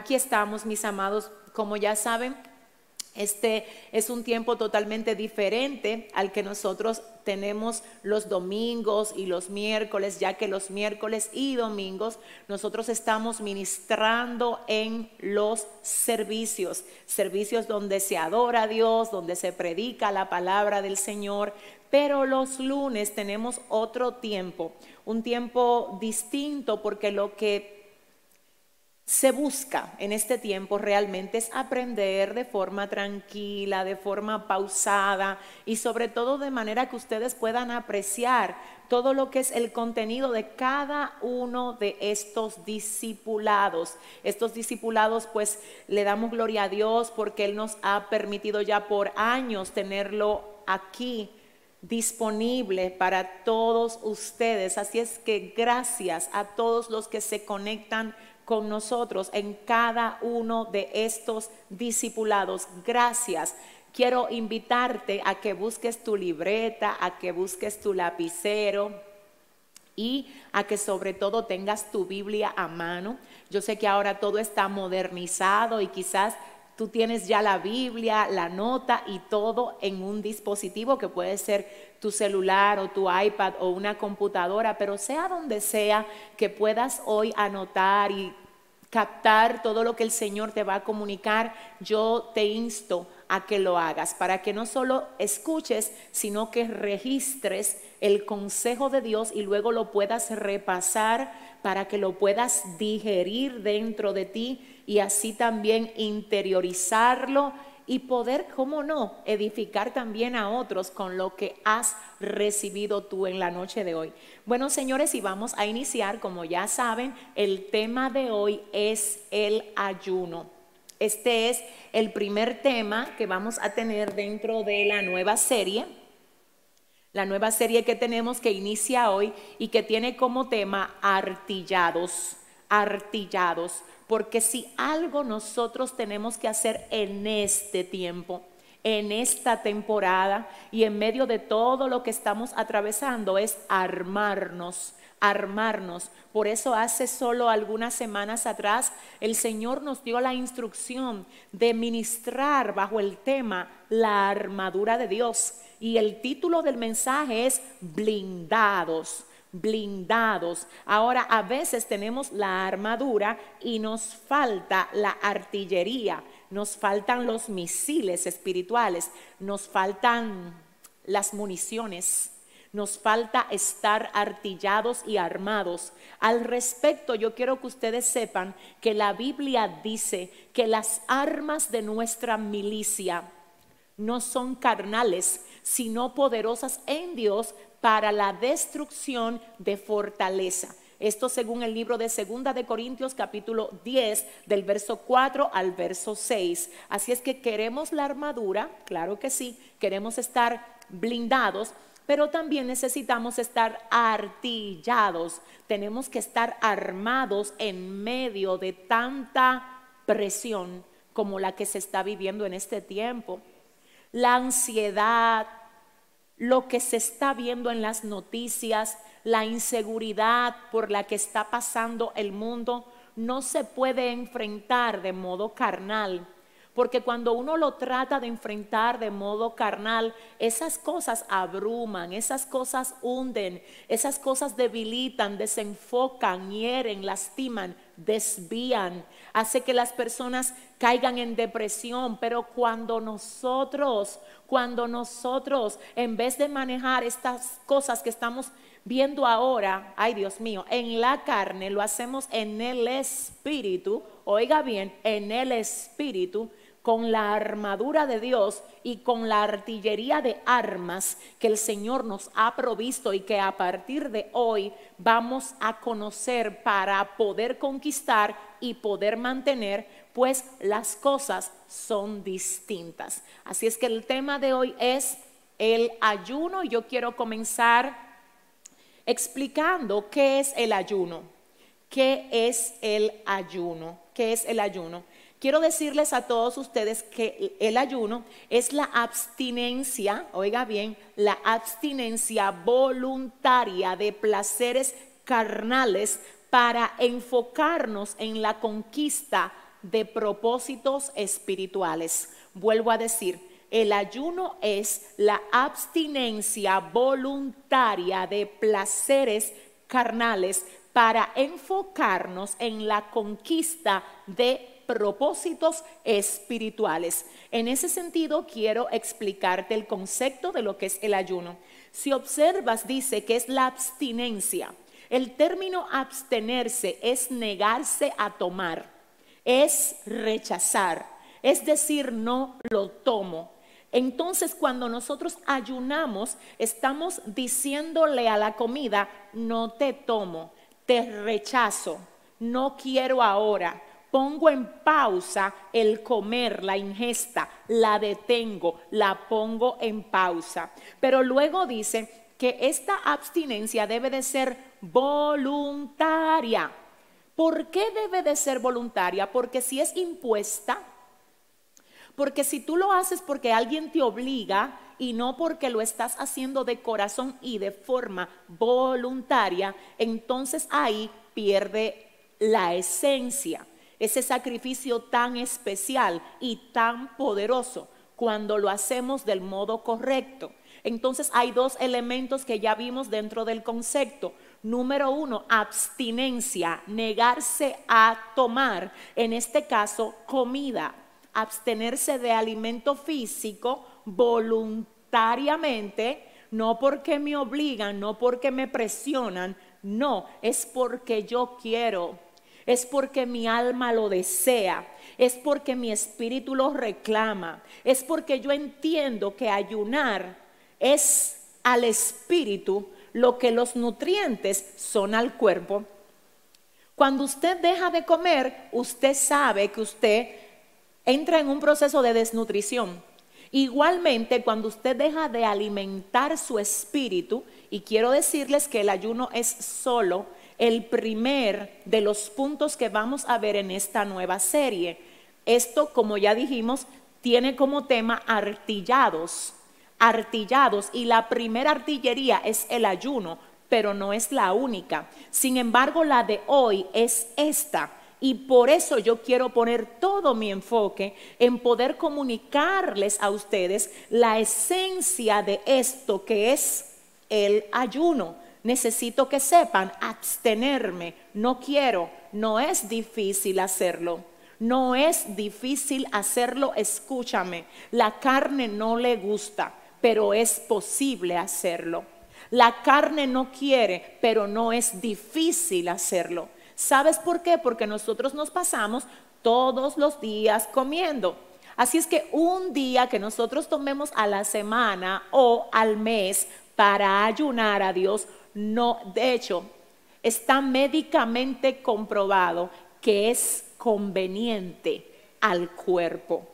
Aquí estamos, mis amados, como ya saben, este es un tiempo totalmente diferente al que nosotros tenemos los domingos y los miércoles, ya que los miércoles y domingos nosotros estamos ministrando en los servicios, servicios donde se adora a Dios, donde se predica la palabra del Señor, pero los lunes tenemos otro tiempo, un tiempo distinto porque lo que se busca en este tiempo realmente es aprender de forma tranquila, de forma pausada y sobre todo de manera que ustedes puedan apreciar todo lo que es el contenido de cada uno de estos discipulados. Estos discipulados pues le damos gloria a Dios porque Él nos ha permitido ya por años tenerlo aquí disponible para todos ustedes. Así es que gracias a todos los que se conectan con nosotros en cada uno de estos discipulados. Gracias. Quiero invitarte a que busques tu libreta, a que busques tu lapicero y a que sobre todo tengas tu Biblia a mano. Yo sé que ahora todo está modernizado y quizás tú tienes ya la Biblia, la nota y todo en un dispositivo que puede ser tu celular o tu iPad o una computadora, pero sea donde sea que puedas hoy anotar y captar todo lo que el Señor te va a comunicar, yo te insto a que lo hagas, para que no solo escuches, sino que registres el consejo de Dios y luego lo puedas repasar para que lo puedas digerir dentro de ti y así también interiorizarlo y poder, cómo no, edificar también a otros con lo que has recibido tú en la noche de hoy. Bueno, señores, y vamos a iniciar, como ya saben, el tema de hoy es el ayuno. Este es el primer tema que vamos a tener dentro de la nueva serie. La nueva serie que tenemos que inicia hoy y que tiene como tema artillados, artillados. Porque si algo nosotros tenemos que hacer en este tiempo, en esta temporada y en medio de todo lo que estamos atravesando es armarnos, armarnos. Por eso hace solo algunas semanas atrás el Señor nos dio la instrucción de ministrar bajo el tema la armadura de Dios. Y el título del mensaje es blindados blindados. Ahora a veces tenemos la armadura y nos falta la artillería, nos faltan los misiles espirituales, nos faltan las municiones. Nos falta estar artillados y armados. Al respecto, yo quiero que ustedes sepan que la Biblia dice que las armas de nuestra milicia no son carnales, sino poderosas en Dios para la destrucción de fortaleza. Esto según el libro de Segunda de Corintios capítulo 10 del verso 4 al verso 6. Así es que queremos la armadura, claro que sí, queremos estar blindados, pero también necesitamos estar artillados. Tenemos que estar armados en medio de tanta presión como la que se está viviendo en este tiempo. La ansiedad, lo que se está viendo en las noticias, la inseguridad por la que está pasando el mundo, no se puede enfrentar de modo carnal. Porque cuando uno lo trata de enfrentar de modo carnal, esas cosas abruman, esas cosas hunden, esas cosas debilitan, desenfocan, hieren, lastiman, desvían, hace que las personas caigan en depresión. Pero cuando nosotros cuando nosotros, en vez de manejar estas cosas que estamos viendo ahora, ay Dios mío, en la carne, lo hacemos en el espíritu, oiga bien, en el espíritu, con la armadura de Dios y con la artillería de armas que el Señor nos ha provisto y que a partir de hoy vamos a conocer para poder conquistar y poder mantener pues las cosas son distintas. Así es que el tema de hoy es el ayuno y yo quiero comenzar explicando qué es el ayuno. ¿Qué es el ayuno? ¿Qué es el ayuno? Quiero decirles a todos ustedes que el ayuno es la abstinencia, oiga bien, la abstinencia voluntaria de placeres carnales para enfocarnos en la conquista de propósitos espirituales. Vuelvo a decir, el ayuno es la abstinencia voluntaria de placeres carnales para enfocarnos en la conquista de propósitos espirituales. En ese sentido, quiero explicarte el concepto de lo que es el ayuno. Si observas, dice que es la abstinencia. El término abstenerse es negarse a tomar, es rechazar, es decir, no lo tomo. Entonces, cuando nosotros ayunamos, estamos diciéndole a la comida, no te tomo, te rechazo, no quiero ahora. Pongo en pausa el comer, la ingesta, la detengo, la pongo en pausa. Pero luego dice que esta abstinencia debe de ser voluntaria. ¿Por qué debe de ser voluntaria? Porque si es impuesta, porque si tú lo haces porque alguien te obliga y no porque lo estás haciendo de corazón y de forma voluntaria, entonces ahí pierde la esencia, ese sacrificio tan especial y tan poderoso cuando lo hacemos del modo correcto. Entonces hay dos elementos que ya vimos dentro del concepto. Número uno, abstinencia, negarse a tomar, en este caso, comida abstenerse de alimento físico voluntariamente, no porque me obligan, no porque me presionan, no, es porque yo quiero, es porque mi alma lo desea, es porque mi espíritu lo reclama, es porque yo entiendo que ayunar es al espíritu lo que los nutrientes son al cuerpo. Cuando usted deja de comer, usted sabe que usted entra en un proceso de desnutrición. Igualmente, cuando usted deja de alimentar su espíritu, y quiero decirles que el ayuno es solo el primer de los puntos que vamos a ver en esta nueva serie. Esto, como ya dijimos, tiene como tema artillados, artillados, y la primera artillería es el ayuno, pero no es la única. Sin embargo, la de hoy es esta y por eso yo quiero poner todo mi enfoque en poder comunicarles a ustedes la esencia de esto que es el ayuno. Necesito que sepan abstenerme. No quiero, no es difícil hacerlo. No es difícil hacerlo, escúchame. La carne no le gusta, pero es posible hacerlo. La carne no quiere, pero no es difícil hacerlo. ¿Sabes por qué? Porque nosotros nos pasamos todos los días comiendo. Así es que un día que nosotros tomemos a la semana o al mes para ayunar a Dios, no, de hecho, está médicamente comprobado que es conveniente al cuerpo,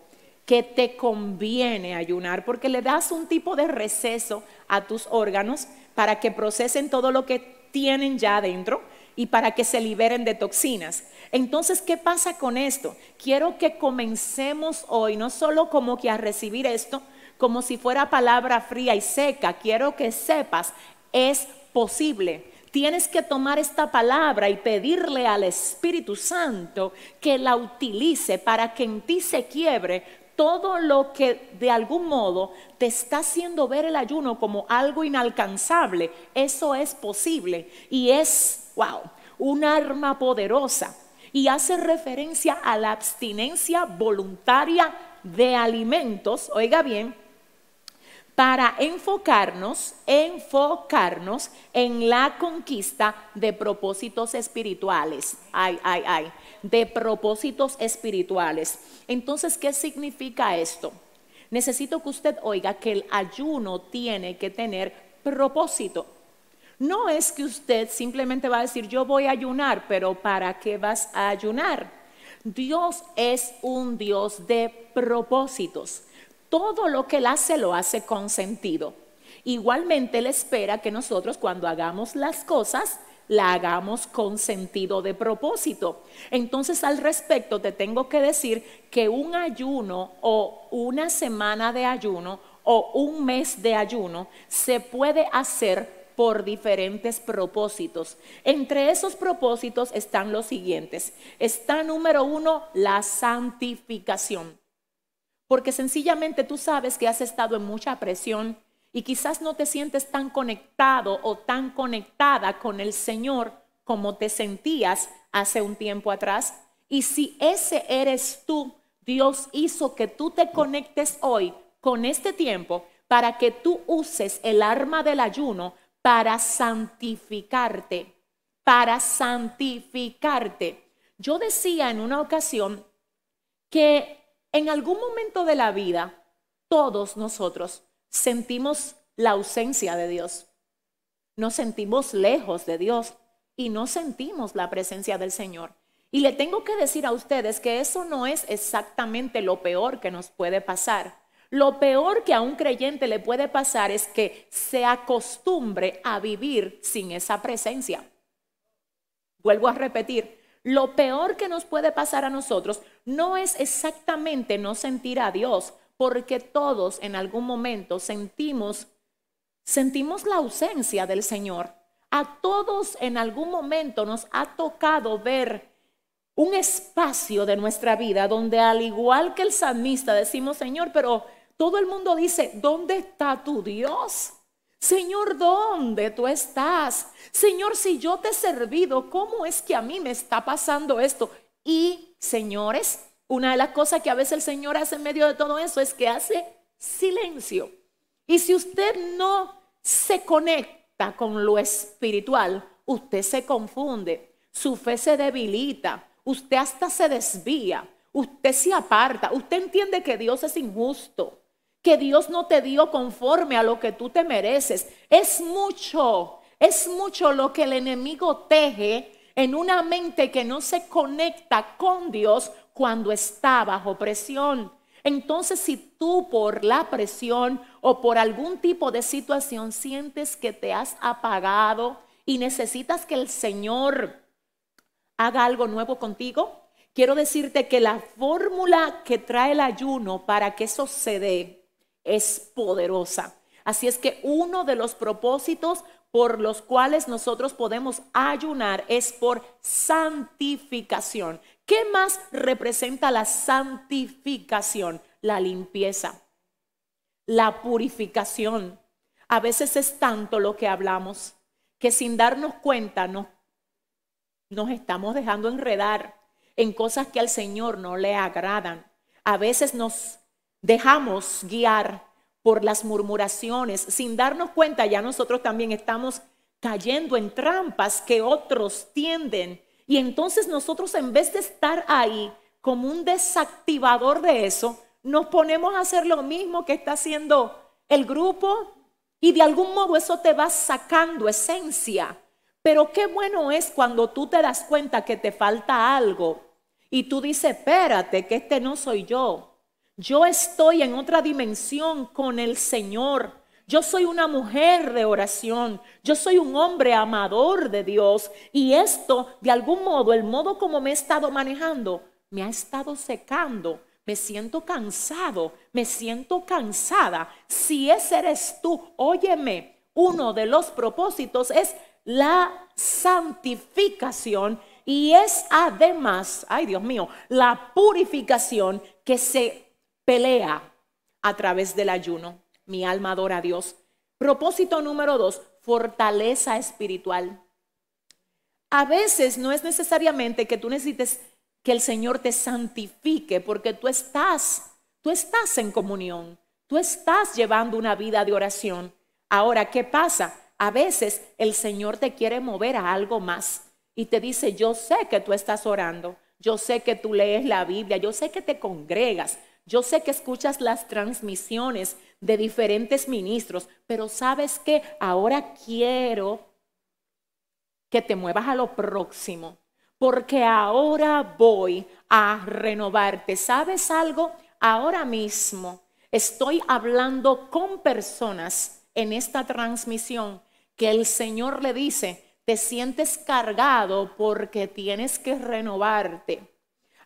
que te conviene ayunar porque le das un tipo de receso a tus órganos para que procesen todo lo que tienen ya adentro y para que se liberen de toxinas. Entonces, ¿qué pasa con esto? Quiero que comencemos hoy, no solo como que a recibir esto, como si fuera palabra fría y seca, quiero que sepas, es posible. Tienes que tomar esta palabra y pedirle al Espíritu Santo que la utilice para que en ti se quiebre todo lo que de algún modo te está haciendo ver el ayuno como algo inalcanzable. Eso es posible y es wow, un arma poderosa. Y hace referencia a la abstinencia voluntaria de alimentos, oiga bien, para enfocarnos, enfocarnos en la conquista de propósitos espirituales. Ay, ay, ay, de propósitos espirituales. Entonces, ¿qué significa esto? Necesito que usted oiga que el ayuno tiene que tener propósito. No es que usted simplemente va a decir, yo voy a ayunar, pero ¿para qué vas a ayunar? Dios es un Dios de propósitos. Todo lo que Él hace lo hace con sentido. Igualmente Él espera que nosotros cuando hagamos las cosas, la hagamos con sentido de propósito. Entonces al respecto te tengo que decir que un ayuno o una semana de ayuno o un mes de ayuno se puede hacer por diferentes propósitos. Entre esos propósitos están los siguientes. Está número uno, la santificación. Porque sencillamente tú sabes que has estado en mucha presión y quizás no te sientes tan conectado o tan conectada con el Señor como te sentías hace un tiempo atrás. Y si ese eres tú, Dios hizo que tú te conectes hoy con este tiempo para que tú uses el arma del ayuno para santificarte, para santificarte. Yo decía en una ocasión que en algún momento de la vida todos nosotros sentimos la ausencia de Dios, nos sentimos lejos de Dios y no sentimos la presencia del Señor. Y le tengo que decir a ustedes que eso no es exactamente lo peor que nos puede pasar. Lo peor que a un creyente le puede pasar es que se acostumbre a vivir sin esa presencia. Vuelvo a repetir, lo peor que nos puede pasar a nosotros no es exactamente no sentir a Dios, porque todos en algún momento sentimos sentimos la ausencia del Señor. A todos en algún momento nos ha tocado ver un espacio de nuestra vida donde al igual que el salmista decimos, Señor, pero todo el mundo dice, ¿dónde está tu Dios? Señor, ¿dónde tú estás? Señor, si yo te he servido, ¿cómo es que a mí me está pasando esto? Y, señores, una de las cosas que a veces el Señor hace en medio de todo eso es que hace silencio. Y si usted no se conecta con lo espiritual, usted se confunde, su fe se debilita, usted hasta se desvía, usted se aparta, usted entiende que Dios es injusto, que Dios no te dio conforme a lo que tú te mereces. Es mucho, es mucho lo que el enemigo teje en una mente que no se conecta con Dios cuando está bajo presión. Entonces, si tú por la presión o por algún tipo de situación sientes que te has apagado y necesitas que el Señor haga algo nuevo contigo, quiero decirte que la fórmula que trae el ayuno para que eso se dé es poderosa. Así es que uno de los propósitos por los cuales nosotros podemos ayunar es por santificación. ¿Qué más representa la santificación? La limpieza, la purificación. A veces es tanto lo que hablamos que sin darnos cuenta nos estamos dejando enredar en cosas que al Señor no le agradan. A veces nos dejamos guiar por las murmuraciones. Sin darnos cuenta, ya nosotros también estamos cayendo en trampas que otros tienden. Y entonces nosotros en vez de estar ahí como un desactivador de eso, nos ponemos a hacer lo mismo que está haciendo el grupo y de algún modo eso te va sacando esencia pero qué bueno es cuando tú te das cuenta que te falta algo y tú dices, espérate, que este no soy yo. Yo estoy en otra dimensión con el Señor. Yo soy una mujer de oración. Yo soy un hombre amador de Dios. Y esto, de algún modo, el modo como me he estado manejando, me ha estado secando. Me siento cansado, me siento cansada. Si ese eres tú, óyeme, uno de los propósitos es la santificación y es además, ay Dios mío, la purificación que se pelea a través del ayuno. Mi alma adora a Dios. Propósito número dos, fortaleza espiritual. A veces no es necesariamente que tú necesites que el Señor te santifique porque tú estás, tú estás en comunión, tú estás llevando una vida de oración. Ahora, ¿qué pasa? A veces el Señor te quiere mover a algo más y te dice, yo sé que tú estás orando, yo sé que tú lees la Biblia, yo sé que te congregas, yo sé que escuchas las transmisiones de diferentes ministros, pero sabes que ahora quiero que te muevas a lo próximo, porque ahora voy a renovarte. ¿Sabes algo? Ahora mismo estoy hablando con personas en esta transmisión que el Señor le dice, te sientes cargado porque tienes que renovarte.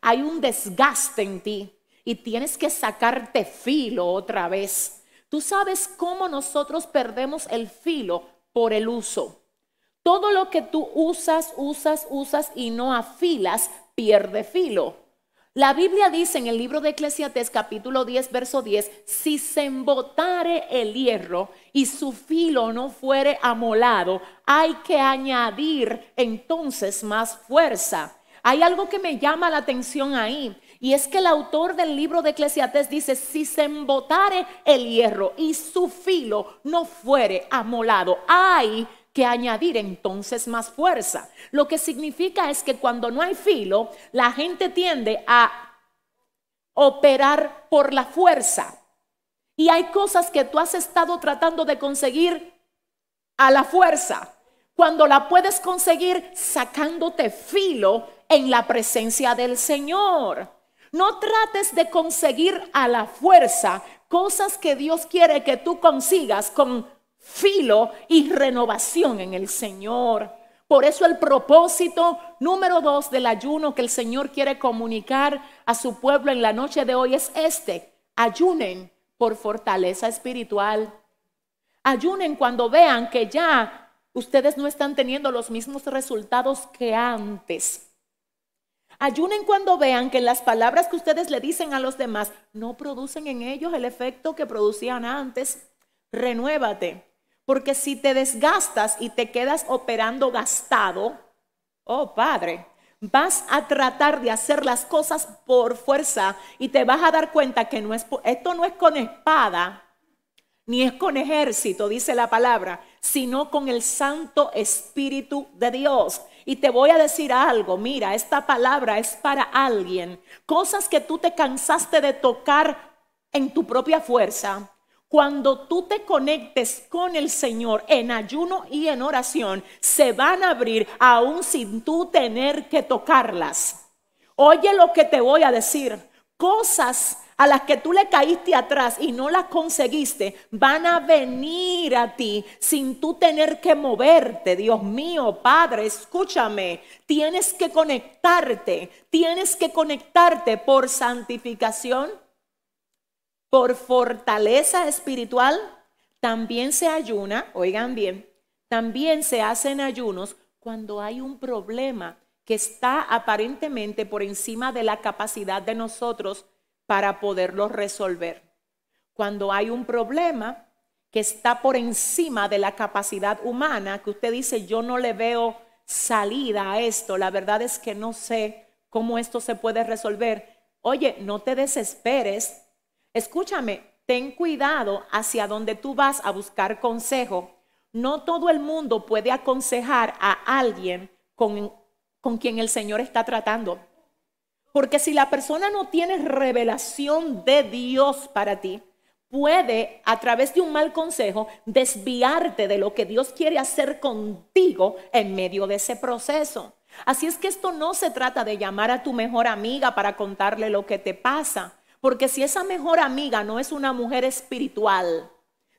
Hay un desgaste en ti y tienes que sacarte filo otra vez. Tú sabes cómo nosotros perdemos el filo por el uso. Todo lo que tú usas, usas, usas y no afilas, pierde filo. La Biblia dice en el libro de Eclesiastes capítulo 10, verso 10, si se embotare el hierro y su filo no fuere amolado, hay que añadir entonces más fuerza. Hay algo que me llama la atención ahí. Y es que el autor del libro de Eclesiastes dice, si se embotare el hierro y su filo no fuere amolado, hay que añadir entonces más fuerza. Lo que significa es que cuando no hay filo, la gente tiende a operar por la fuerza. Y hay cosas que tú has estado tratando de conseguir a la fuerza, cuando la puedes conseguir sacándote filo en la presencia del Señor. No trates de conseguir a la fuerza cosas que Dios quiere que tú consigas con filo y renovación en el Señor. Por eso el propósito número dos del ayuno que el Señor quiere comunicar a su pueblo en la noche de hoy es este. Ayunen por fortaleza espiritual. Ayunen cuando vean que ya ustedes no están teniendo los mismos resultados que antes. Ayunen cuando vean que las palabras que ustedes le dicen a los demás no producen en ellos el efecto que producían antes. Renuévate, porque si te desgastas y te quedas operando gastado, oh Padre, vas a tratar de hacer las cosas por fuerza y te vas a dar cuenta que esto no es con espada, ni es con ejército, dice la palabra, sino con el Santo Espíritu de Dios. Y te voy a decir algo, mira, esta palabra es para alguien. Cosas que tú te cansaste de tocar en tu propia fuerza. Cuando tú te conectes con el Señor en ayuno y en oración, se van a abrir aún sin tú tener que tocarlas. Oye lo que te voy a decir. Cosas a las que tú le caíste atrás y no las conseguiste, van a venir a ti sin tú tener que moverte. Dios mío, Padre, escúchame. Tienes que conectarte, tienes que conectarte por santificación, por fortaleza espiritual. También se ayuna, oigan bien, también se hacen ayunos cuando hay un problema que está aparentemente por encima de la capacidad de nosotros para poderlo resolver. Cuando hay un problema que está por encima de la capacidad humana, que usted dice, yo no le veo salida a esto, la verdad es que no sé cómo esto se puede resolver. Oye, no te desesperes. Escúchame, ten cuidado hacia donde tú vas a buscar consejo. No todo el mundo puede aconsejar a alguien con, con quien el Señor está tratando. Porque si la persona no tiene revelación de Dios para ti, puede a través de un mal consejo desviarte de lo que Dios quiere hacer contigo en medio de ese proceso. Así es que esto no se trata de llamar a tu mejor amiga para contarle lo que te pasa, porque si esa mejor amiga no es una mujer espiritual,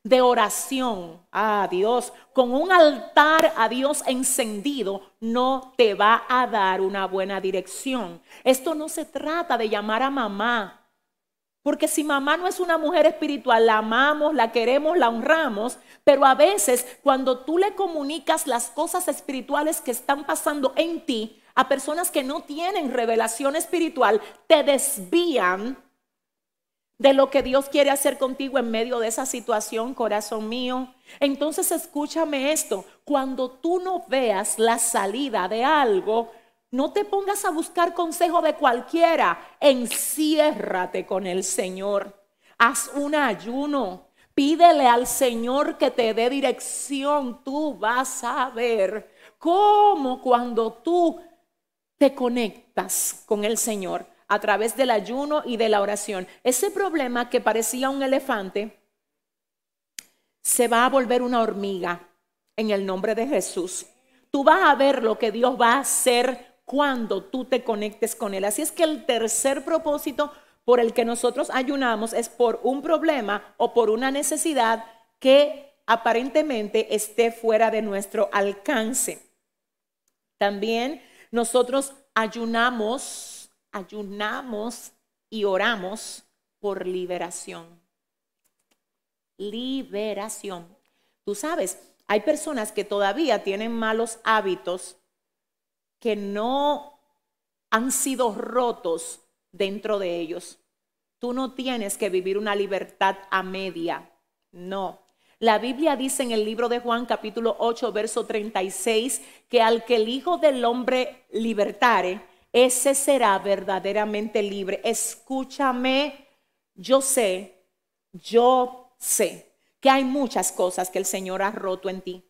de oración a Dios, con un altar a Dios encendido, no te va a dar una buena dirección. Esto no se trata de llamar a mamá. Porque si mamá no es una mujer espiritual, la amamos, la queremos, la honramos, pero a veces cuando tú le comunicas las cosas espirituales que están pasando en ti a personas que no tienen revelación espiritual, te desvían de lo que Dios quiere hacer contigo en medio de esa situación, corazón mío. Entonces escúchame esto, cuando tú no veas la salida de algo, no te pongas a buscar consejo de cualquiera, enciérrate con el Señor, haz un ayuno, pídele al Señor que te dé dirección, tú vas a ver cómo cuando tú te conectas con el Señor, a través del ayuno y de la oración. Ese problema que parecía un elefante se va a volver una hormiga en el nombre de Jesús. Tú vas a ver lo que Dios va a hacer cuando tú te conectes con Él. Así es que el tercer propósito por el que nosotros ayunamos es por un problema o por una necesidad que aparentemente esté fuera de nuestro alcance. También nosotros ayunamos ayunamos y oramos por liberación. Liberación. Tú sabes, Hay personas que todavía tienen malos hábitos que no han sido rotos dentro de ellos. Tú no tienes que vivir una libertad a media, no. La Biblia dice en el libro de Juan capítulo 8, verso 36, que al que el Hijo del Hombre libertare, ese será verdaderamente libre. Escúchame, yo sé, yo sé que hay muchas cosas que el Señor ha roto en ti.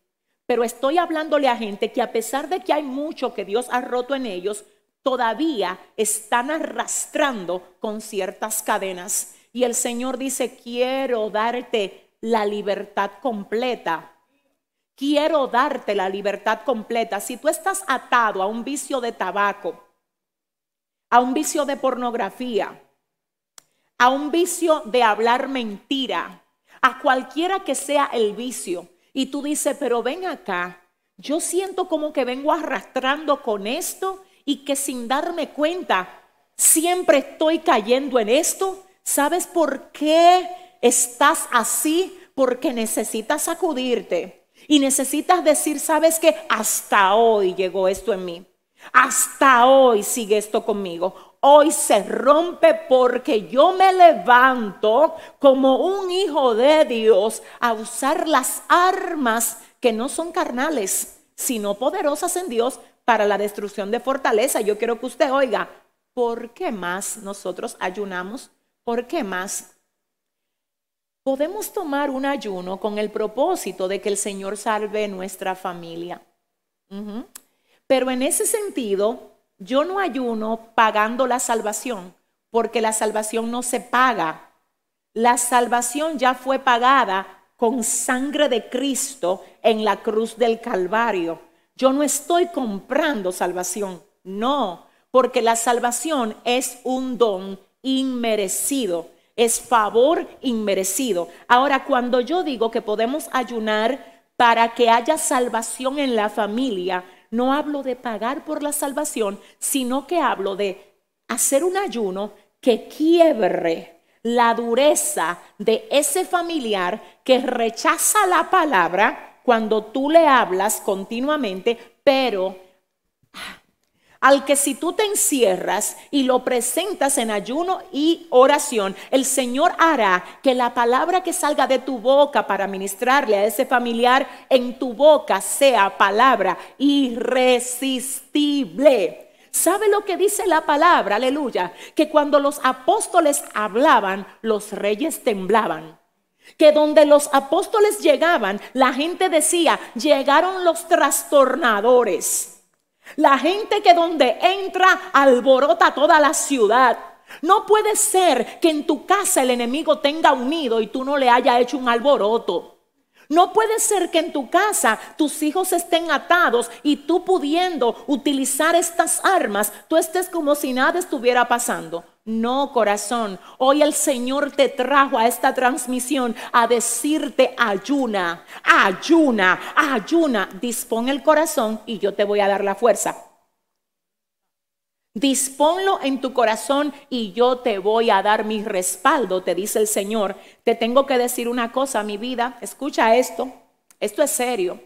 Pero estoy hablándole a gente que a pesar de que hay mucho que Dios ha roto en ellos, todavía están arrastrando con ciertas cadenas. Y el Señor dice, quiero darte la libertad completa. Quiero darte la libertad completa. Si tú estás atado a un vicio de tabaco, a un vicio de pornografía, a un vicio de hablar mentira, a cualquiera que sea el vicio, y tú dices, pero ven acá, yo siento como que vengo arrastrando con esto y que sin darme cuenta siempre estoy cayendo en esto. ¿Sabes por qué estás así? Porque necesitas sacudirte y necesitas decir, ¿sabes qué? Hasta hoy llegó esto en mí. Hasta hoy sigue esto conmigo. Hoy se rompe porque yo me levanto como un hijo de Dios a usar las armas que no son carnales, sino poderosas en Dios para la destrucción de fortaleza. Yo quiero que usted oiga, ¿por qué más nosotros ayunamos? ¿Por qué más? Podemos tomar un ayuno con el propósito de que el Señor salve nuestra familia. Pero en ese sentido, yo no ayuno pagando la salvación, porque la salvación no se paga. La salvación ya fue pagada con sangre de Cristo en la cruz del Calvario. Yo no estoy comprando salvación, no, porque la salvación es un don inmerecido, es favor inmerecido. Ahora, cuando yo digo que podemos ayunar para que haya salvación en la familia, no hablo de pagar por la salvación, sino que hablo de hacer un ayuno que quiebre la dureza de ese familiar que rechaza la palabra cuando tú le hablas continuamente, pero al que si tú te encierras y lo presentas en ayuno y oración, el Señor hará que la palabra que salga de tu boca para ministrarle a ese familiar en tu boca sea palabra irresistible. ¿Sabe lo que dice la palabra? Aleluya. Que cuando los apóstoles hablaban, los reyes temblaban que donde los apóstoles llegaban, la gente decía, llegaron los trastornadores. La gente que donde entra alborota toda la ciudad. No puede ser que en tu casa el enemigo tenga unido y tú no le haya hecho un alboroto. No puede ser que en tu casa tus hijos estén atados y tú pudiendo utilizar estas armas, tú estés como si nada estuviera pasando. No, corazón. Hoy el Señor te trajo a esta transmisión a decirte ayuna, ayuna, ayuna. Dispón el corazón y yo te voy a dar la fuerza. Disponlo en tu corazón y yo te voy a dar mi respaldo, te dice el Señor. Te tengo que decir una cosa, mi vida. Escucha esto. Esto es serio.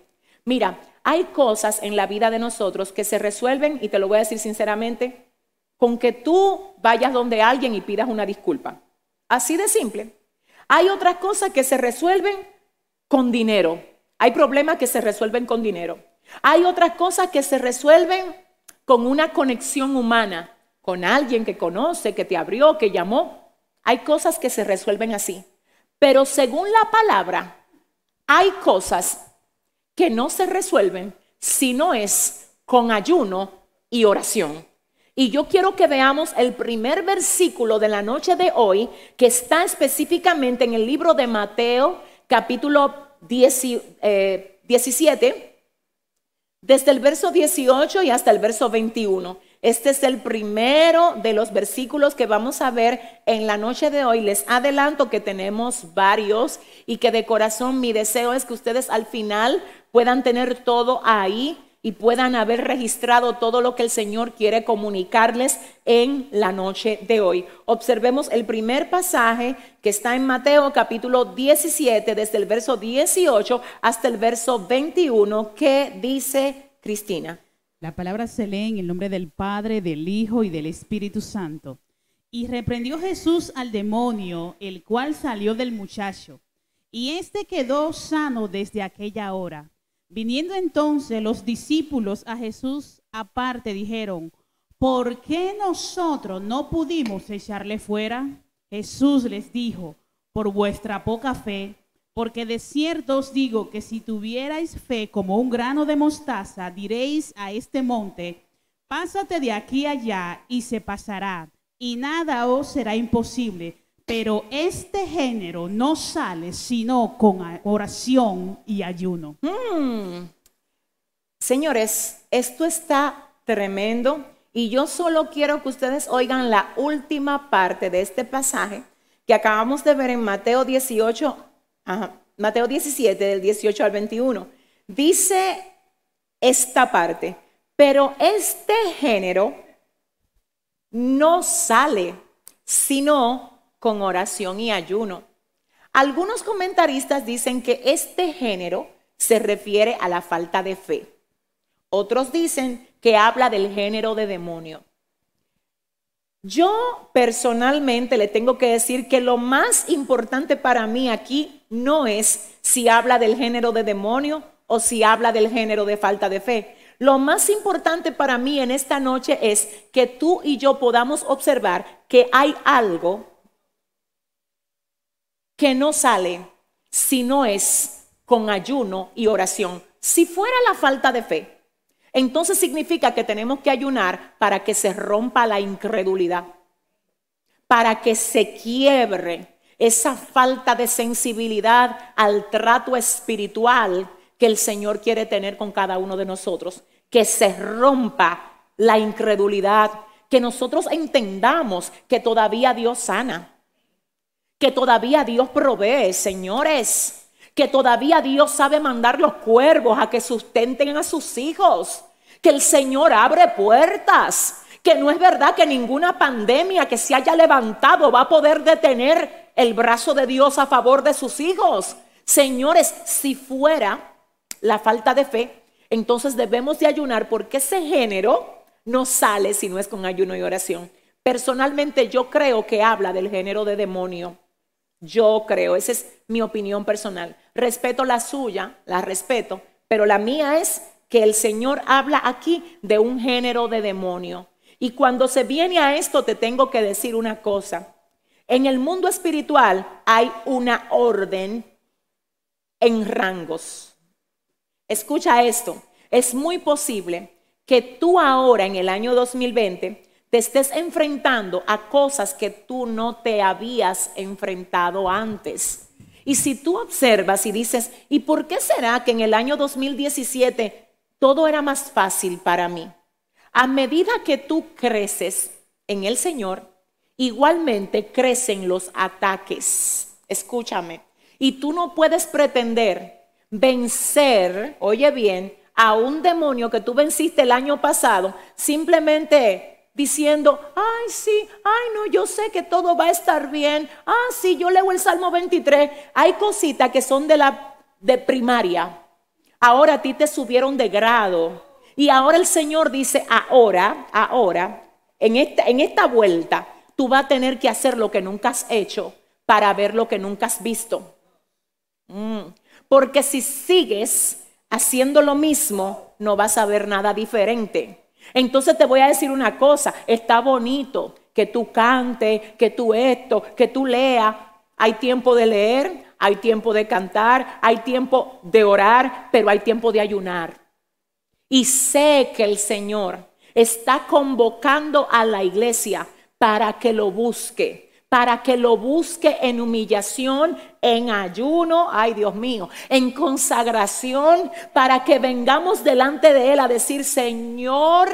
Mira, hay cosas en la vida de nosotros que se resuelven, y te lo voy a decir sinceramente, con que tú vayas donde alguien y pidas una disculpa. Así de simple. Hay otras cosas que se resuelven con dinero. Hay problemas que se resuelven con dinero. Hay otras cosas que se resuelven con una conexión humana, con alguien que conoce, que te abrió, que llamó. Hay cosas que se resuelven así. Pero según la palabra, hay cosas que no se resuelven si no es con ayuno y oración. Y yo quiero que veamos el primer versículo de la noche de hoy, que está específicamente en el libro de Mateo, capítulo 17, eh, desde el verso 18 y hasta el verso 21. Este es el primero de los versículos que vamos a ver en la noche de hoy. Les adelanto que tenemos varios y que de corazón mi deseo es que ustedes al final puedan tener todo ahí y puedan haber registrado todo lo que el Señor quiere comunicarles en la noche de hoy. Observemos el primer pasaje que está en Mateo capítulo 17, desde el verso 18 hasta el verso 21, que dice Cristina. La palabra se lee en el nombre del Padre, del Hijo y del Espíritu Santo. Y reprendió Jesús al demonio, el cual salió del muchacho, y éste quedó sano desde aquella hora. Viniendo entonces los discípulos a Jesús aparte, dijeron, ¿por qué nosotros no pudimos echarle fuera? Jesús les dijo, por vuestra poca fe, porque de cierto os digo que si tuvierais fe como un grano de mostaza, diréis a este monte, pásate de aquí allá y se pasará, y nada os será imposible. Pero este género no sale sino con oración y ayuno. Hmm. Señores, esto está tremendo y yo solo quiero que ustedes oigan la última parte de este pasaje que acabamos de ver en Mateo 18, Mateo 17, del 18 al 21. Dice esta parte, pero este género no sale sino con oración y ayuno. Algunos comentaristas dicen que este género se refiere a la falta de fe. Otros dicen que habla del género de demonio. Yo personalmente le tengo que decir que lo más importante para mí aquí no es si habla del género de demonio o si habla del género de falta de fe. Lo más importante para mí en esta noche es que tú y yo podamos observar que hay algo que no sale si no es con ayuno y oración. Si fuera la falta de fe, entonces significa que tenemos que ayunar para que se rompa la incredulidad, para que se quiebre esa falta de sensibilidad al trato espiritual que el Señor quiere tener con cada uno de nosotros, que se rompa la incredulidad, que nosotros entendamos que todavía Dios sana que todavía Dios provee, señores, que todavía Dios sabe mandar los cuervos a que sustenten a sus hijos, que el Señor abre puertas, que no es verdad que ninguna pandemia que se haya levantado va a poder detener el brazo de Dios a favor de sus hijos. Señores, si fuera la falta de fe, entonces debemos de ayunar porque ese género no sale si no es con ayuno y oración. Personalmente yo creo que habla del género de demonio. Yo creo, esa es mi opinión personal. Respeto la suya, la respeto, pero la mía es que el Señor habla aquí de un género de demonio. Y cuando se viene a esto, te tengo que decir una cosa. En el mundo espiritual hay una orden en rangos. Escucha esto. Es muy posible que tú ahora en el año 2020 estés enfrentando a cosas que tú no te habías enfrentado antes. Y si tú observas y dices, ¿y por qué será que en el año 2017 todo era más fácil para mí? A medida que tú creces en el Señor, igualmente crecen los ataques. Escúchame. Y tú no puedes pretender vencer, oye bien, a un demonio que tú venciste el año pasado simplemente diciendo, ay, sí, ay, no, yo sé que todo va a estar bien. Ah, sí, yo leo el Salmo 23. Hay cositas que son de la de primaria. Ahora a ti te subieron de grado. Y ahora el Señor dice, ahora, ahora, en esta, en esta vuelta, tú vas a tener que hacer lo que nunca has hecho para ver lo que nunca has visto. Mm. Porque si sigues haciendo lo mismo, no vas a ver nada diferente. Entonces te voy a decir una cosa, está bonito que tú cantes, que tú esto, que tú leas. Hay tiempo de leer, hay tiempo de cantar, hay tiempo de orar, pero hay tiempo de ayunar. Y sé que el Señor está convocando a la iglesia para que lo busque para que lo busque en humillación, en ayuno, ay Dios mío, en consagración, para que vengamos delante de Él a decir, Señor,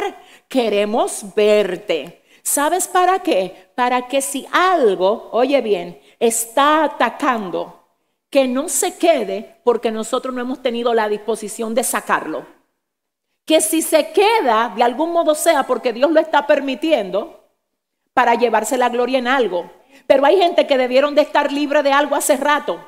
queremos verte. ¿Sabes para qué? Para que si algo, oye bien, está atacando, que no se quede porque nosotros no hemos tenido la disposición de sacarlo. que si se queda, de algún modo sea porque Dios lo está permitiendo para llevarse la gloria en algo. Pero hay gente que debieron de estar libre de algo hace rato.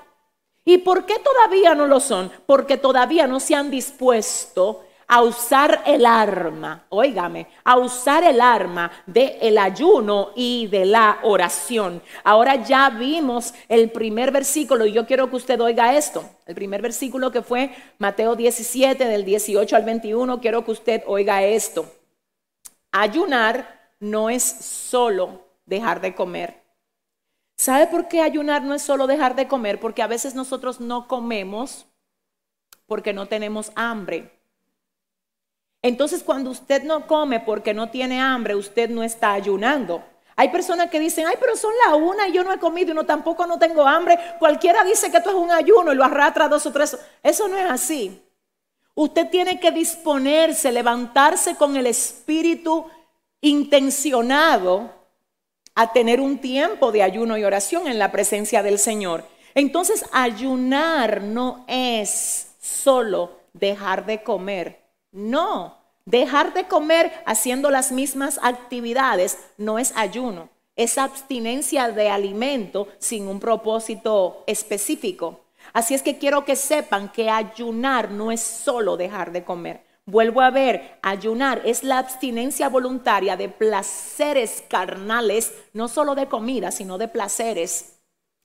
¿Y por qué todavía no lo son? Porque todavía no se han dispuesto a usar el arma, óigame, a usar el arma del el ayuno y de la oración. Ahora ya vimos el primer versículo y yo quiero que usted oiga esto. El primer versículo que fue Mateo 17 del 18 al 21, quiero que usted oiga esto. Ayunar no es solo dejar de comer. ¿Sabe por qué ayunar no es solo dejar de comer? Porque a veces nosotros no comemos porque no tenemos hambre. Entonces, cuando usted no come porque no tiene hambre, usted no está ayunando. Hay personas que dicen, ay, pero son la una y yo no he comido y no tampoco no tengo hambre. Cualquiera dice que esto es un ayuno y lo arrastra dos o tres. Eso no es así. Usted tiene que disponerse, levantarse con el espíritu intencionado a tener un tiempo de ayuno y oración en la presencia del Señor. Entonces, ayunar no es solo dejar de comer no, dejar de comer haciendo las mismas actividades no es ayuno, es abstinencia de alimento sin un propósito específico. Así es que quiero que sepan que ayunar no es solo dejar de comer. Vuelvo a ver, ayunar es la abstinencia voluntaria de placeres carnales, no solo de comida, sino de placeres,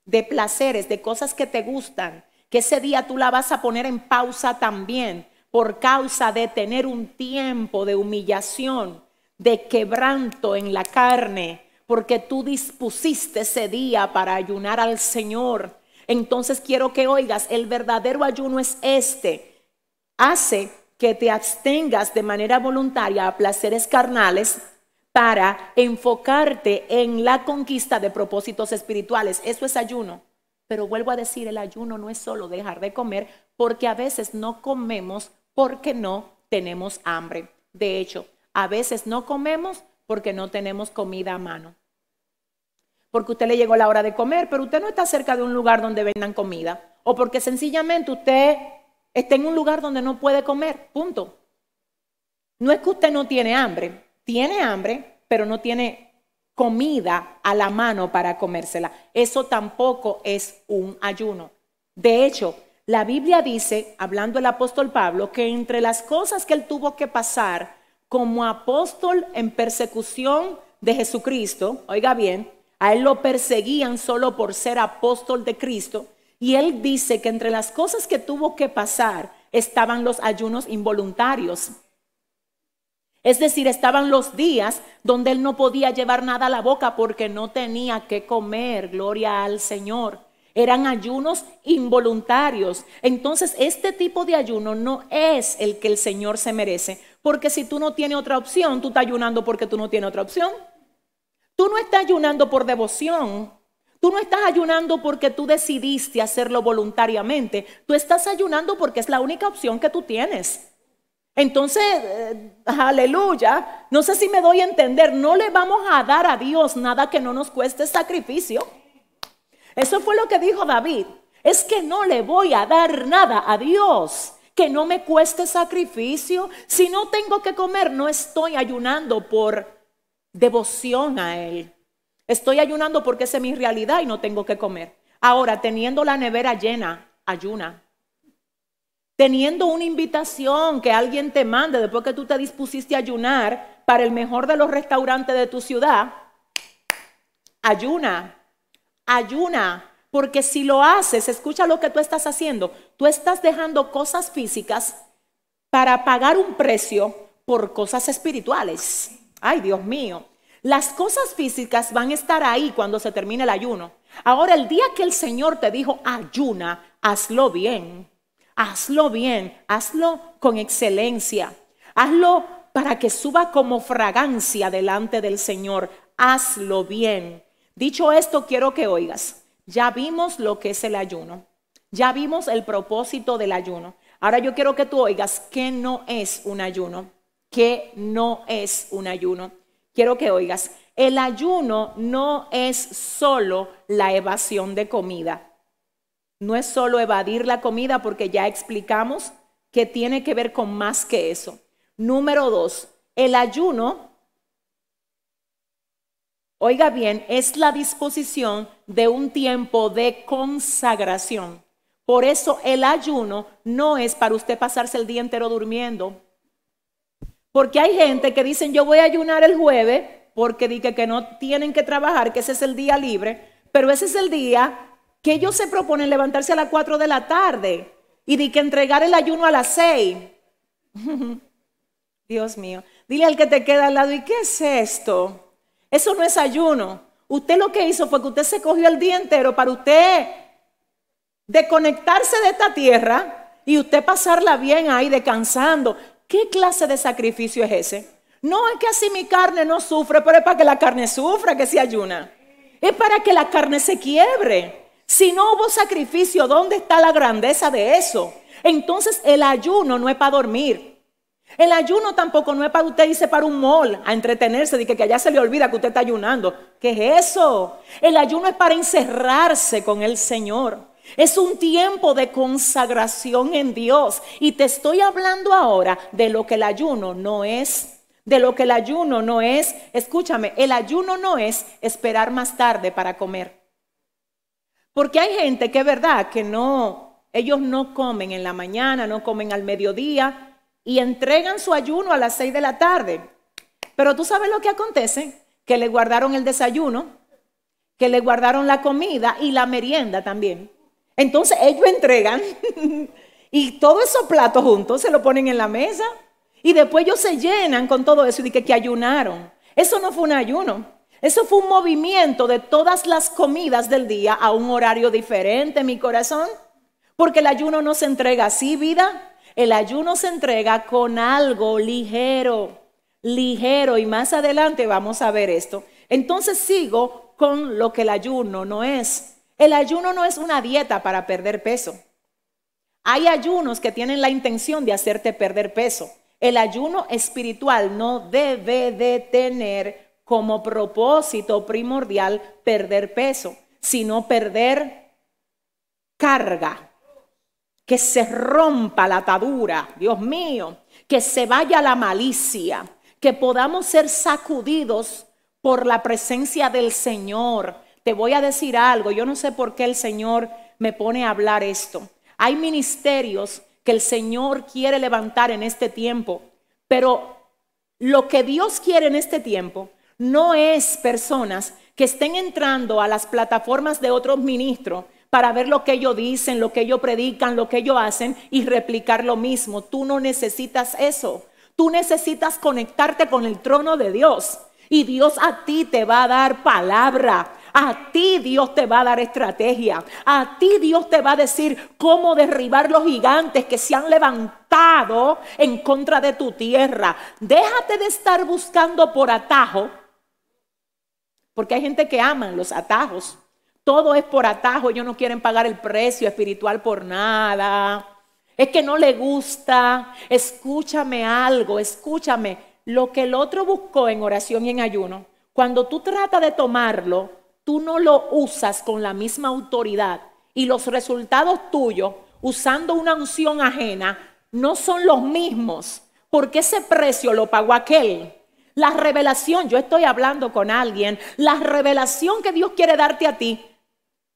de placeres, de cosas que te gustan, que ese día tú la vas a poner en pausa también por causa de tener un tiempo de humillación, de quebranto en la carne, porque tú dispusiste ese día para ayunar al Señor. Entonces quiero que oigas, el verdadero ayuno es este. Hace que te abstengas de manera voluntaria a placeres carnales para enfocarte en la conquista de propósitos espirituales. Eso es ayuno. Pero vuelvo a decir, el ayuno no es solo dejar de comer, porque a veces no comemos porque no tenemos hambre. De hecho, a veces no comemos porque no tenemos comida a mano. Porque usted le llegó la hora de comer, pero usted no está cerca de un lugar donde vendan comida. O porque sencillamente usted está en un lugar donde no puede comer. Punto. No es que usted no tiene hambre. Tiene hambre, pero no tiene comida a la mano para comérsela. Eso tampoco es un ayuno. De hecho, la Biblia dice, hablando el apóstol Pablo, que entre las cosas que él tuvo que pasar como apóstol en persecución de Jesucristo, oiga bien, a él lo perseguían solo por ser apóstol de Cristo, y él dice que entre las cosas que tuvo que pasar estaban los ayunos involuntarios. Es decir, estaban los días donde él no podía llevar nada a la boca porque no tenía que comer, gloria al Señor. Eran ayunos involuntarios. Entonces, este tipo de ayuno no es el que el Señor se merece. Porque si tú no tienes otra opción, tú estás ayunando porque tú no tienes otra opción. Tú no estás ayunando por devoción. Tú no estás ayunando porque tú decidiste hacerlo voluntariamente. Tú estás ayunando porque es la única opción que tú tienes. Entonces, eh, aleluya, no sé si me doy a entender, no le vamos a dar a Dios nada que no nos cueste sacrificio. Eso fue lo que dijo David. Es que no le voy a dar nada a Dios que no me cueste sacrificio. Si no tengo que comer, no estoy ayunando por devoción a Él. Estoy ayunando porque esa es mi realidad y no tengo que comer. Ahora, teniendo la nevera llena, ayuna. Teniendo una invitación que alguien te mande después que tú te dispusiste a ayunar para el mejor de los restaurantes de tu ciudad, ayuna ayuna, porque si lo haces, escucha lo que tú estás haciendo, tú estás dejando cosas físicas para pagar un precio por cosas espirituales. Ay, Dios mío. Las cosas físicas van a estar ahí cuando se termine el ayuno. Ahora, el día que el Señor te dijo ayuna, hazlo bien. Hazlo bien, hazlo con excelencia. Hazlo para que suba como fragancia delante del Señor. Hazlo bien. Dicho esto, quiero que oigas. Ya vimos lo que es el ayuno. Ya vimos el propósito del ayuno. Ahora yo quiero que tú oigas qué no es un ayuno. ¿Qué no es un ayuno? Quiero que oigas. El ayuno no es solo la evasión de comida. No es solo evadir la comida porque ya explicamos que tiene que ver con más que eso. Número dos, el ayuno, oiga bien, es la disposición de un tiempo de consagración. Por eso el ayuno no es para usted pasarse el día entero durmiendo. Porque hay gente que dicen yo voy a ayunar el jueves porque dije que no tienen que trabajar, que ese es el día libre, pero ese es el día que ellos se proponen levantarse a las 4 de la tarde y de que entregar el ayuno a las 6. Dios mío, dile al que te queda al lado, ¿y qué es esto? Eso no es ayuno. Usted lo que hizo fue que usted se cogió el día entero para usted desconectarse de esta tierra y usted pasarla bien ahí descansando. ¿Qué clase de sacrificio es ese? No es que así mi carne no sufre, pero es para que la carne sufra que se ayuna. Es para que la carne se quiebre. Si no hubo sacrificio, ¿dónde está la grandeza de eso? Entonces el ayuno no es para dormir. El ayuno tampoco no es para usted irse para un mall a entretenerse, de que, que allá se le olvida que usted está ayunando. ¿Qué es eso? El ayuno es para encerrarse con el Señor. Es un tiempo de consagración en Dios. Y te estoy hablando ahora de lo que el ayuno no es. De lo que el ayuno no es. Escúchame, el ayuno no es esperar más tarde para comer. Porque hay gente que es verdad que no, ellos no comen en la mañana, no comen al mediodía y entregan su ayuno a las seis de la tarde. Pero tú sabes lo que acontece, que le guardaron el desayuno, que le guardaron la comida y la merienda también. Entonces ellos entregan y todos esos platos juntos se lo ponen en la mesa y después ellos se llenan con todo eso y dicen que ayunaron. Eso no fue un ayuno. Eso fue un movimiento de todas las comidas del día a un horario diferente, mi corazón. Porque el ayuno no se entrega así, vida. El ayuno se entrega con algo ligero, ligero. Y más adelante vamos a ver esto. Entonces sigo con lo que el ayuno no es. El ayuno no es una dieta para perder peso. Hay ayunos que tienen la intención de hacerte perder peso. El ayuno espiritual no debe de tener como propósito primordial perder peso, sino perder carga, que se rompa la atadura, Dios mío, que se vaya la malicia, que podamos ser sacudidos por la presencia del Señor. Te voy a decir algo, yo no sé por qué el Señor me pone a hablar esto. Hay ministerios que el Señor quiere levantar en este tiempo, pero lo que Dios quiere en este tiempo no es personas que estén entrando a las plataformas de otros ministros para ver lo que ellos dicen, lo que ellos predican, lo que ellos hacen y replicar lo mismo. Tú no necesitas eso. Tú necesitas conectarte con el trono de Dios. Y Dios a ti te va a dar palabra. A ti Dios te va a dar estrategia. A ti Dios te va a decir cómo derribar los gigantes que se han levantado en contra de tu tierra. Déjate de estar buscando por atajo porque hay gente que ama los atajos. Todo es por atajo. Ellos no quieren pagar el precio espiritual por nada. Es que no le gusta. Escúchame algo, escúchame. Lo que el otro buscó en oración y en ayuno, cuando tú tratas de tomarlo, tú no lo usas con la misma autoridad. Y los resultados tuyos, usando una unción ajena, no son los mismos. Porque ese precio lo pagó aquel. La revelación, yo estoy hablando con alguien, la revelación que Dios quiere darte a ti,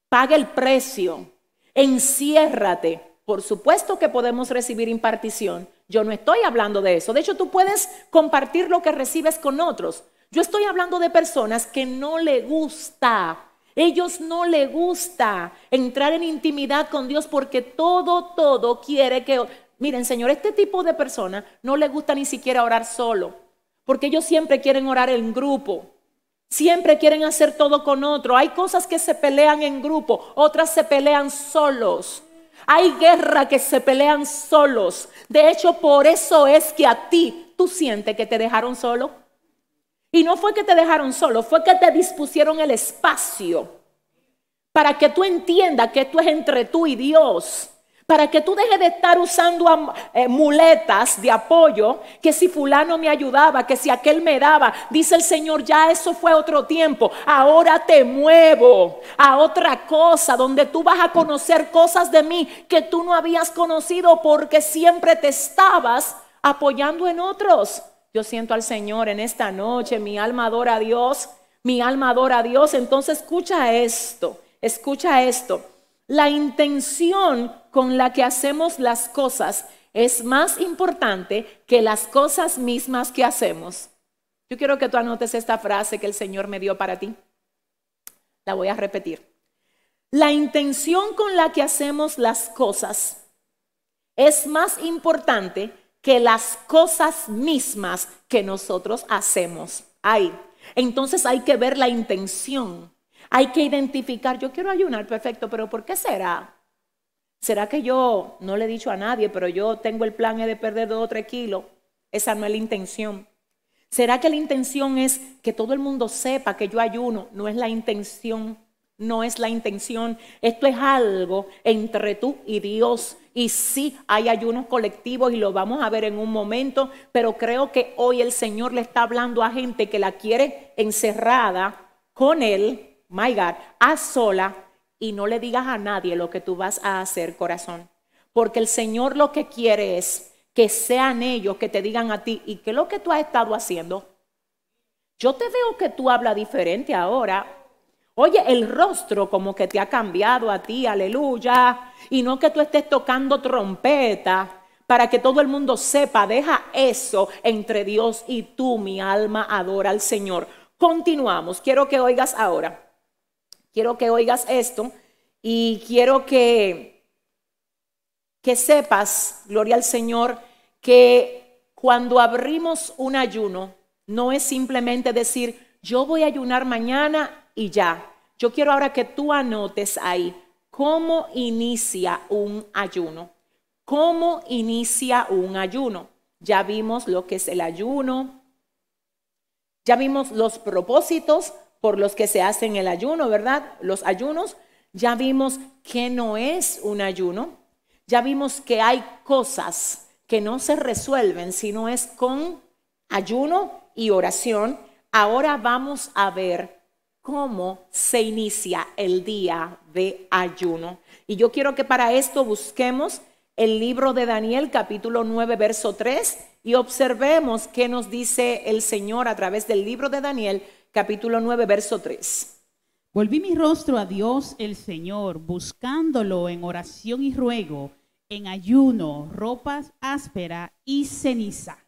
paga el precio, enciérrate. Por supuesto que podemos recibir impartición. Yo no estoy hablando de eso. De hecho, tú puedes compartir lo que recibes con otros. Yo estoy hablando de personas que no le gusta. Ellos no le gusta entrar en intimidad con Dios porque todo, todo quiere que... Miren, Señor, este tipo de persona no le gusta ni siquiera orar solo. Porque ellos siempre quieren orar en grupo. Siempre quieren hacer todo con otro. Hay cosas que se pelean en grupo, otras se pelean solos. Hay guerra que se pelean solos. De hecho, por eso es que a ti tú sientes que te dejaron solo. Y no fue que te dejaron solo, fue que te dispusieron el espacio para que tú entiendas que esto es entre tú y Dios. Para que tú dejes de estar usando eh, muletas de apoyo, que si fulano me ayudaba, que si aquel me daba, dice el Señor, ya eso fue otro tiempo. Ahora te muevo a otra cosa, donde tú vas a conocer cosas de mí que tú no habías conocido porque siempre te estabas apoyando en otros. Yo siento al Señor en esta noche, mi alma adora a Dios, mi alma adora a Dios. Entonces escucha esto, escucha esto. La intención con la que hacemos las cosas es más importante que las cosas mismas que hacemos. Yo quiero que tú anotes esta frase que el Señor me dio para ti. La voy a repetir. La intención con la que hacemos las cosas es más importante que las cosas mismas que nosotros hacemos. Ahí. Entonces hay que ver la intención. Hay que identificar, yo quiero ayunar, perfecto, pero ¿por qué será? ¿Será que yo no le he dicho a nadie, pero yo tengo el plan de perder dos o tres kilos? Esa no es la intención. ¿Será que la intención es que todo el mundo sepa que yo ayuno? No es la intención, no es la intención. Esto es algo entre tú y Dios. Y sí, hay ayunos colectivos y lo vamos a ver en un momento, pero creo que hoy el Señor le está hablando a gente que la quiere encerrada con Él, my God, a sola, y no le digas a nadie lo que tú vas a hacer, corazón. Porque el Señor lo que quiere es que sean ellos que te digan a ti, ¿y qué es lo que tú has estado haciendo? Yo te veo que tú hablas diferente ahora. Oye, el rostro como que te ha cambiado a ti, aleluya. Y no que tú estés tocando trompeta para que todo el mundo sepa, deja eso entre Dios y tú, mi alma adora al Señor. Continuamos, quiero que oigas ahora. Quiero que oigas esto y quiero que que sepas, gloria al Señor, que cuando abrimos un ayuno, no es simplemente decir, yo voy a ayunar mañana y ya. Yo quiero ahora que tú anotes ahí cómo inicia un ayuno. ¿Cómo inicia un ayuno? Ya vimos lo que es el ayuno. Ya vimos los propósitos por los que se hacen el ayuno, ¿verdad? Los ayunos. Ya vimos que no es un ayuno. Ya vimos que hay cosas que no se resuelven si no es con ayuno y oración. Ahora vamos a ver cómo se inicia el día de ayuno. Y yo quiero que para esto busquemos el libro de Daniel capítulo 9 verso 3 y observemos qué nos dice el Señor a través del libro de Daniel capítulo 9 verso 3. Volví mi rostro a Dios el Señor, buscándolo en oración y ruego, en ayuno, ropas áspera y ceniza.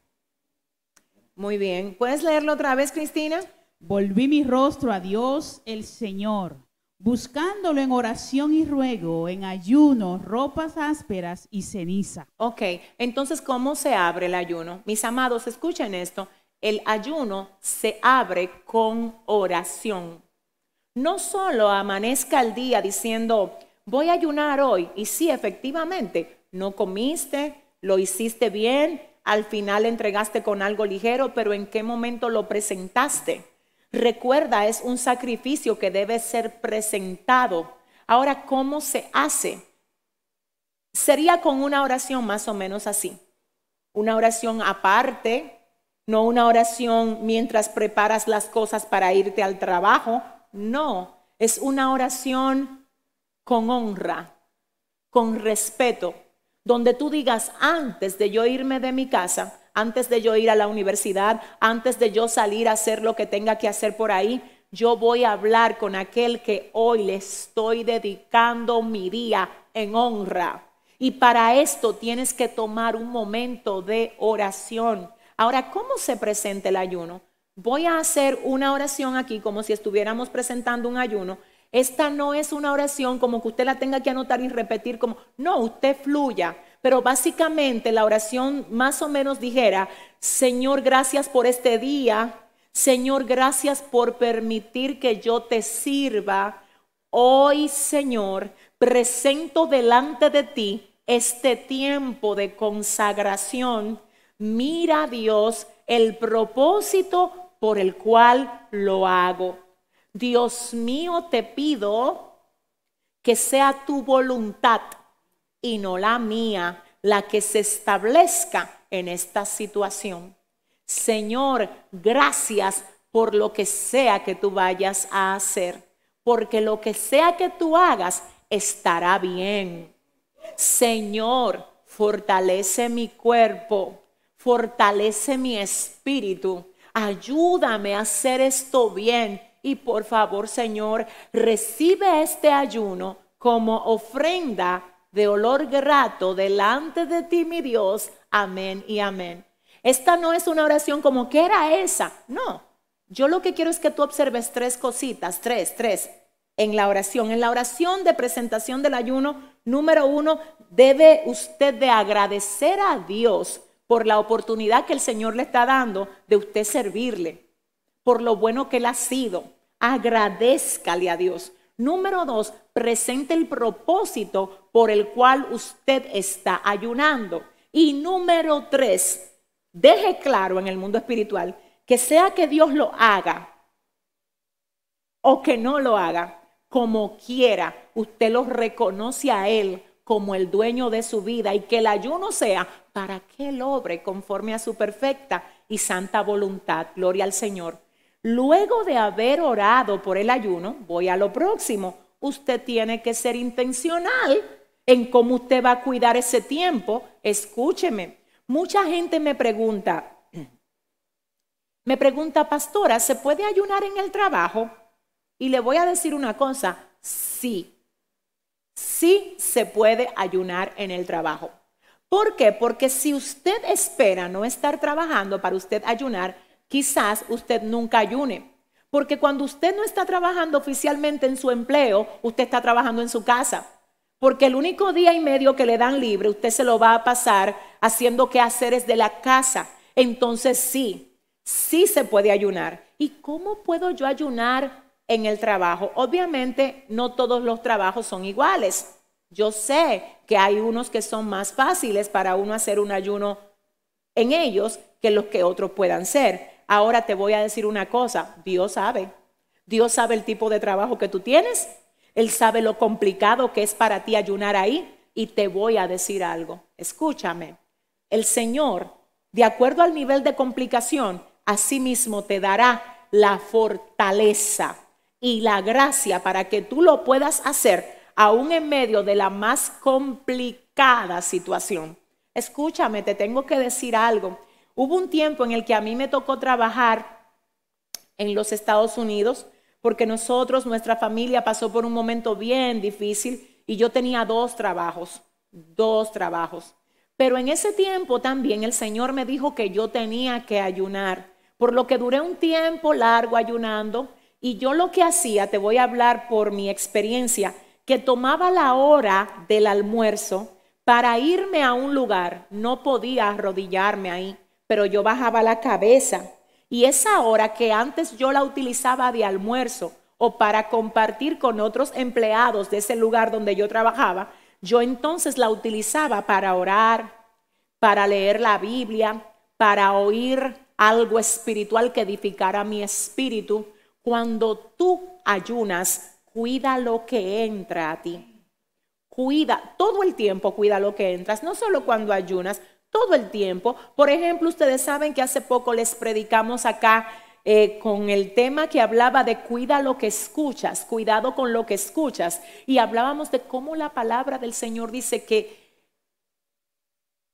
Muy bien. ¿Puedes leerlo otra vez, Cristina? Volví mi rostro a Dios el Señor, buscándolo en oración y ruego, en ayuno, ropas ásperas y ceniza. Ok, entonces, ¿cómo se abre el ayuno? Mis amados, escuchen esto. El ayuno se abre con oración. No solo amanezca el día diciendo, voy a ayunar hoy. Y sí, efectivamente, no comiste, lo hiciste bien, al final entregaste con algo ligero, pero ¿en qué momento lo presentaste? Recuerda, es un sacrificio que debe ser presentado. Ahora, ¿cómo se hace? Sería con una oración más o menos así. Una oración aparte, no una oración mientras preparas las cosas para irte al trabajo, no, es una oración con honra, con respeto, donde tú digas antes de yo irme de mi casa, antes de yo ir a la universidad, antes de yo salir a hacer lo que tenga que hacer por ahí, yo voy a hablar con aquel que hoy le estoy dedicando mi día en honra. Y para esto tienes que tomar un momento de oración. Ahora, ¿cómo se presenta el ayuno? voy a hacer una oración aquí como si estuviéramos presentando un ayuno. Esta no es una oración como que usted la tenga que anotar y repetir como, no, usted fluya. Pero básicamente la oración más o menos dijera, Señor, gracias por este día. Señor, gracias por permitir que yo te sirva. Hoy, Señor, presento delante de ti este tiempo de consagración. Mira, Dios, el propósito por el cual lo hago. Dios mío, te pido que sea tu voluntad y no la mía la que se establezca en esta situación. Señor, gracias por lo que sea que tú vayas a hacer, porque lo que sea que tú hagas estará bien. Señor, fortalece mi cuerpo, fortalece mi espíritu, ayúdame a hacer esto bien. Y por favor, Señor, recibe este ayuno como ofrenda de olor grato delante de ti, mi Dios. Amén y amén. Esta no es una oración como que era esa. No. Yo lo que quiero es que tú observes tres cositas, tres, tres, en la oración. En la oración de presentación del ayuno, número uno, debe usted de agradecer a Dios por la oportunidad que el Señor le está dando de usted servirle, por lo bueno que Él ha sido. Agradezcale a Dios. Número dos, presente el propósito por el cual usted está ayunando. Y número tres, deje claro en el mundo espiritual que sea que Dios lo haga o que no lo haga, como quiera, usted lo reconoce a Él como el dueño de su vida y que el ayuno sea para que Él obre conforme a su perfecta y santa voluntad. Gloria al Señor. Luego de haber orado por el ayuno, voy a lo próximo. Usted tiene que ser intencional en cómo usted va a cuidar ese tiempo. Escúcheme. Mucha gente me pregunta, me pregunta, pastora, ¿se puede ayunar en el trabajo? Y le voy a decir una cosa, sí, sí se puede ayunar en el trabajo. ¿Por qué? Porque si usted espera no estar trabajando para usted ayunar, quizás usted nunca ayune. Porque cuando usted no está trabajando oficialmente en su empleo, usted está trabajando en su casa. Porque el único día y medio que le dan libre, usted se lo va a pasar haciendo quehaceres de la casa. Entonces sí, sí se puede ayunar. ¿Y cómo puedo yo ayunar en el trabajo? Obviamente no todos los trabajos son iguales. Yo sé que hay unos que son más fáciles para uno hacer un ayuno en ellos que los que otros puedan ser. Ahora te voy a decir una cosa, Dios sabe. Dios sabe el tipo de trabajo que tú tienes. Él sabe lo complicado que es para ti ayunar ahí. Y te voy a decir algo. Escúchame. El Señor, de acuerdo al nivel de complicación, así mismo te dará la fortaleza y la gracia para que tú lo puedas hacer aún en medio de la más complicada situación. Escúchame, te tengo que decir algo. Hubo un tiempo en el que a mí me tocó trabajar en los Estados Unidos porque nosotros, nuestra familia pasó por un momento bien difícil y yo tenía dos trabajos, dos trabajos. Pero en ese tiempo también el Señor me dijo que yo tenía que ayunar, por lo que duré un tiempo largo ayunando y yo lo que hacía, te voy a hablar por mi experiencia, que tomaba la hora del almuerzo para irme a un lugar, no podía arrodillarme ahí pero yo bajaba la cabeza. Y esa hora que antes yo la utilizaba de almuerzo o para compartir con otros empleados de ese lugar donde yo trabajaba, yo entonces la utilizaba para orar, para leer la Biblia, para oír algo espiritual que edificara mi espíritu. Cuando tú ayunas, cuida lo que entra a ti. Cuida, todo el tiempo cuida lo que entras, no solo cuando ayunas, todo el tiempo. Por ejemplo, ustedes saben que hace poco les predicamos acá eh, con el tema que hablaba de cuida lo que escuchas, cuidado con lo que escuchas. Y hablábamos de cómo la palabra del Señor dice que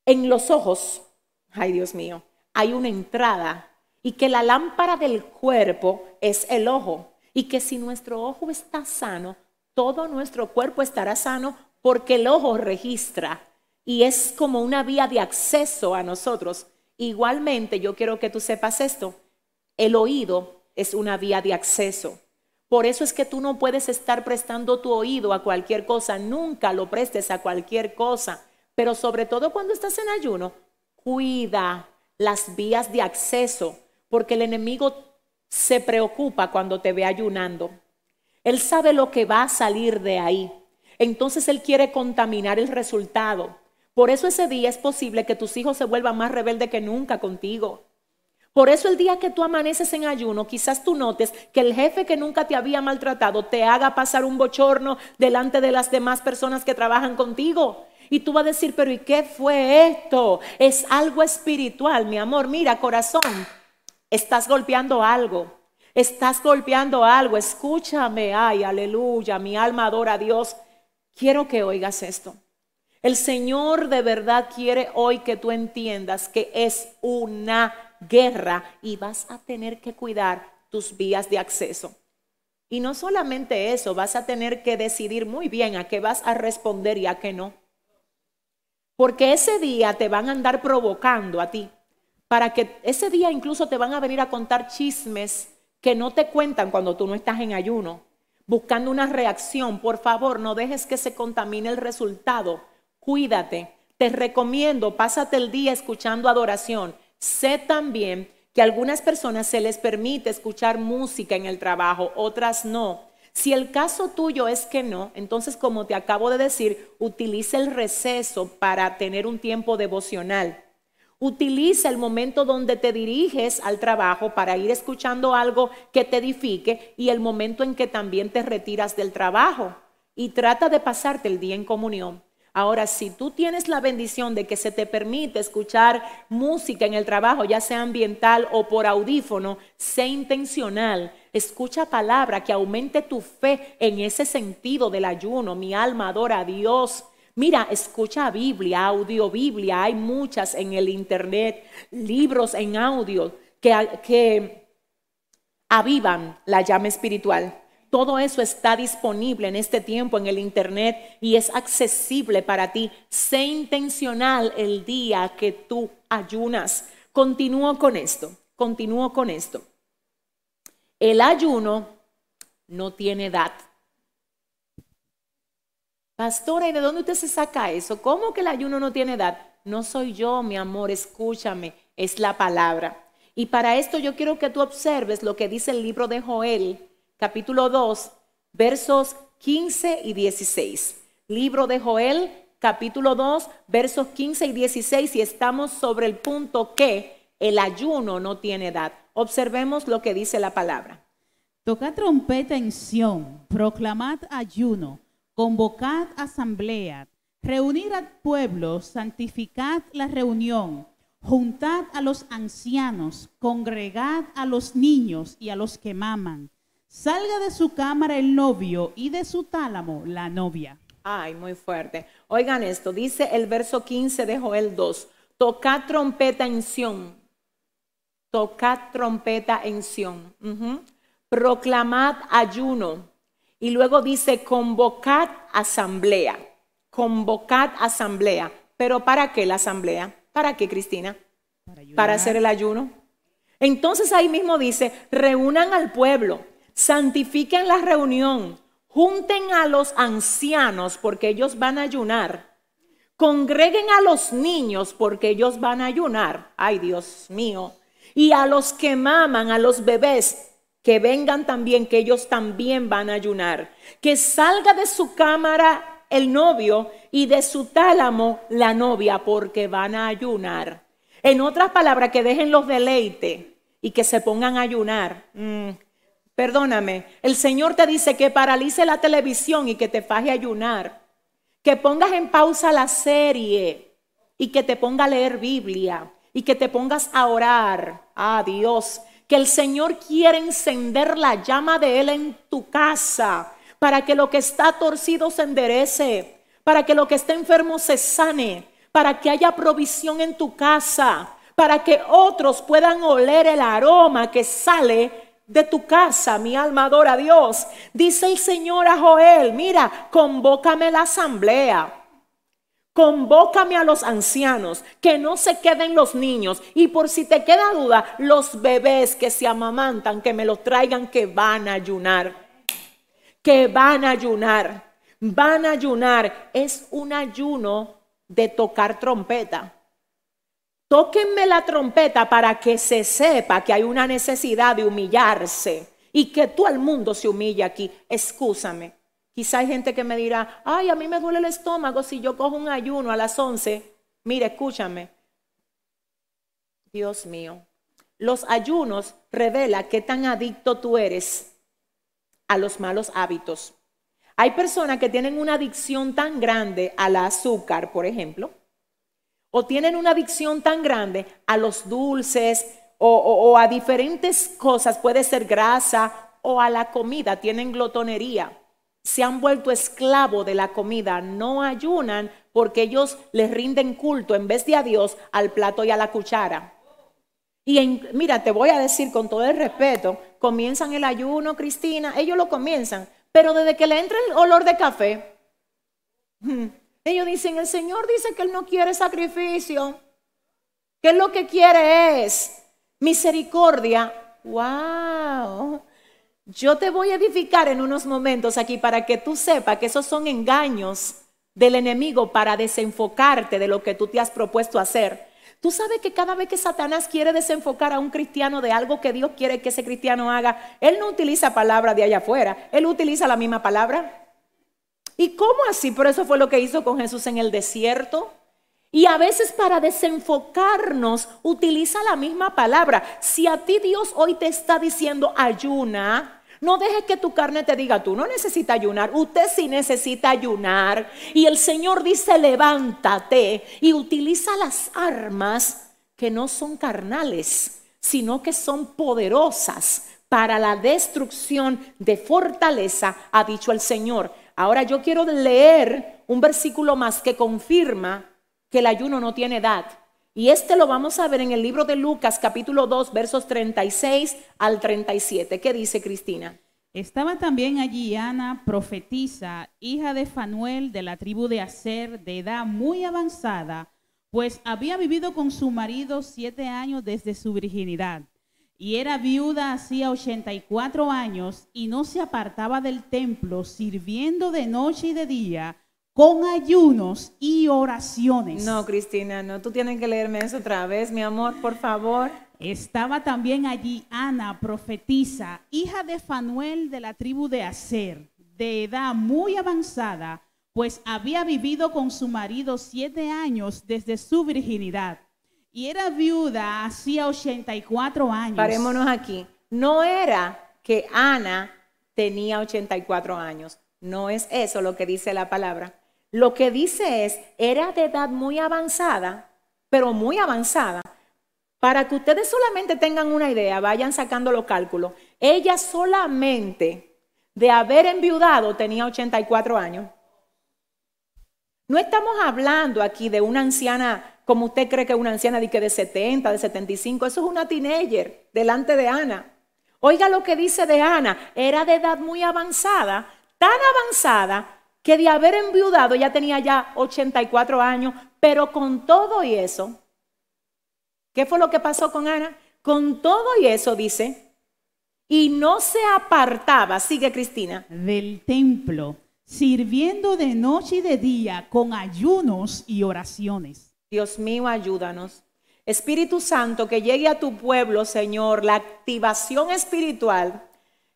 en los ojos, ay Dios mío, hay una entrada y que la lámpara del cuerpo es el ojo y que si nuestro ojo está sano, todo nuestro cuerpo estará sano porque el ojo registra y es como una vía de acceso a nosotros. Igualmente, yo quiero que tú sepas esto, el oído es una vía de acceso. Por eso es que tú no puedes estar prestando tu oído a cualquier cosa, nunca lo prestes a cualquier cosa, pero sobre todo cuando estás en ayuno, cuida las vías de acceso, porque el enemigo se preocupa cuando te ve ayunando. Él sabe lo que va a salir de ahí. Entonces él quiere contaminar el resultado. Por eso ese día es posible que tus hijos se vuelvan más rebeldes que nunca contigo. Por eso el día que tú amaneces en ayuno, quizás tú notes que el jefe que nunca te había maltratado te haga pasar un bochorno delante de las demás personas que trabajan contigo. Y tú vas a decir, pero ¿y qué fue esto? Es algo espiritual, mi amor. Mira, corazón, estás golpeando algo. Estás golpeando algo. Escúchame, ay, aleluya, mi alma adora a Dios. Quiero que oigas esto. El Señor de verdad quiere hoy que tú entiendas que es una guerra y vas a tener que cuidar tus vías de acceso. Y no solamente eso, vas a tener que decidir muy bien a qué vas a responder y a qué no. Porque ese día te van a andar provocando a ti, para que ese día incluso te van a venir a contar chismes que no te cuentan cuando tú no estás en ayuno, buscando una reacción. Por favor, no dejes que se contamine el resultado. Cuídate. Te recomiendo, pásate el día escuchando adoración. Sé también que a algunas personas se les permite escuchar música en el trabajo, otras no. Si el caso tuyo es que no, entonces como te acabo de decir, utiliza el receso para tener un tiempo devocional. Utiliza el momento donde te diriges al trabajo para ir escuchando algo que te edifique y el momento en que también te retiras del trabajo. Y trata de pasarte el día en comunión. Ahora, si tú tienes la bendición de que se te permite escuchar música en el trabajo, ya sea ambiental o por audífono, sé intencional. Escucha palabra que aumente tu fe en ese sentido del ayuno. Mi alma adora a Dios. Mira, escucha Biblia, audio Biblia. Hay muchas en el Internet, libros en audio que, que avivan la llama espiritual. Todo eso está disponible en este tiempo en el Internet y es accesible para ti. Sé intencional el día que tú ayunas. Continúo con esto, continúo con esto. El ayuno no tiene edad. Pastora, ¿y de dónde usted se saca eso? ¿Cómo que el ayuno no tiene edad? No soy yo, mi amor, escúchame, es la palabra. Y para esto yo quiero que tú observes lo que dice el libro de Joel capítulo 2, versos 15 y 16. Libro de Joel, capítulo 2, versos 15 y 16, y estamos sobre el punto que el ayuno no tiene edad. Observemos lo que dice la palabra. Tocad trompeta en Sión, proclamad ayuno, convocad asamblea, reunid al pueblo, santificad la reunión, juntad a los ancianos, congregad a los niños y a los que maman Salga de su cámara el novio y de su tálamo la novia. Ay, muy fuerte. Oigan esto, dice el verso 15 de Joel 2. Tocad trompeta en Sión. Tocad trompeta en Sión. Proclamad ayuno. Y luego dice, convocad asamblea. Convocad asamblea. ¿Pero para qué la asamblea? ¿Para qué, Cristina? Para, para hacer el ayuno. Entonces ahí mismo dice, reúnan al pueblo santifiquen la reunión, junten a los ancianos porque ellos van a ayunar, congreguen a los niños porque ellos van a ayunar, ay Dios mío, y a los que maman, a los bebés, que vengan también, que ellos también van a ayunar, que salga de su cámara el novio y de su tálamo la novia porque van a ayunar. En otras palabras, que dejen los deleites y que se pongan a ayunar. Mm, Perdóname, el Señor te dice que paralice la televisión y que te faje ayunar, que pongas en pausa la serie y que te ponga a leer Biblia y que te pongas a orar. A ah, Dios, que el Señor quiere encender la llama de Él en tu casa para que lo que está torcido se enderece, para que lo que está enfermo se sane, para que haya provisión en tu casa, para que otros puedan oler el aroma que sale de tu casa, mi alma adora a Dios. Dice el Señor a Joel, mira, convócame la asamblea. Convócame a los ancianos, que no se queden los niños. Y por si te queda duda, los bebés que se amamantan, que me los traigan, que van a ayunar. Que van a ayunar. Van a ayunar. Es un ayuno de tocar trompeta. Tóquenme la trompeta para que se sepa que hay una necesidad de humillarse y que todo el mundo se humille aquí. Excúsame. Quizá hay gente que me dirá, ay, a mí me duele el estómago si yo cojo un ayuno a las 11. Mire, escúchame. Dios mío, los ayunos revelan qué tan adicto tú eres a los malos hábitos. Hay personas que tienen una adicción tan grande al azúcar, por ejemplo, o tienen una adicción tan grande a los dulces o, a diferentes cosas, puede ser grasa o a la comida, tienen glotonería, se han vuelto esclavo de la comida, no ayunan, porque ellos les rinden culto en vez de a Dios al plato y a la cuchara. Y en- mira, te voy a decir con todo el respeto, comienzan el ayuno, Cristina, ellos lo comienzan, pero desde que le entra el olor de café, mm, ellos dicen, el Señor dice que Él no quiere sacrificio, que lo que quiere es misericordia. ¡Wow! Yo te voy a edificar en unos momentos aquí para que tú sepas que esos son engaños del enemigo para desenfocarte de lo que tú te has propuesto hacer. Tú sabes que cada vez que Satanás quiere desenfocar a un cristiano de algo que Dios quiere que ese cristiano haga, él no utiliza palabras de allá afuera, él utiliza la misma palabra. ¿Y cómo así? Por eso fue lo que hizo con Jesús en el desierto. Y a veces para desenfocarnos utiliza la misma palabra. Si a ti Dios hoy te está diciendo ayuna, no dejes que tu carne te diga, tú no necesitas ayunar, usted sí necesita ayunar. Y el Señor dice, levántate y utiliza las armas que no son carnales, sino que son poderosas para la destrucción de fortaleza, ha dicho el Señor. Ahora yo quiero leer un versículo más que confirma que el ayuno no tiene edad. Y este lo vamos a ver en el libro de Lucas capítulo 2 versos 36 al 37. ¿Qué dice Cristina? Estaba también allí Ana, profetisa, hija de Fanuel de la tribu de Aser, de edad muy avanzada, pues había vivido con su marido siete años desde su virginidad. Y era viuda hacía 84 años y no se apartaba del templo, sirviendo de noche y de día con ayunos y oraciones. No, Cristina, no, tú tienes que leerme eso otra vez, mi amor, por favor. Estaba también allí Ana, profetisa, hija de Fanuel de la tribu de Aser, de edad muy avanzada, pues había vivido con su marido siete años desde su virginidad. Y era viuda hacía 84 años. Parémonos aquí. No era que Ana tenía 84 años. No es eso lo que dice la palabra. Lo que dice es, era de edad muy avanzada, pero muy avanzada. Para que ustedes solamente tengan una idea, vayan sacando los cálculos. Ella solamente de haber enviudado tenía 84 años. No estamos hablando aquí de una anciana, como usted cree que una anciana de, que de 70, de 75, eso es una teenager delante de Ana. Oiga lo que dice de Ana, era de edad muy avanzada, tan avanzada que de haber enviudado ya tenía ya 84 años, pero con todo y eso, ¿qué fue lo que pasó con Ana? Con todo y eso dice, y no se apartaba, sigue Cristina, del templo, sirviendo de noche y de día con ayunos y oraciones. Dios mío, ayúdanos. Espíritu Santo, que llegue a tu pueblo, Señor, la activación espiritual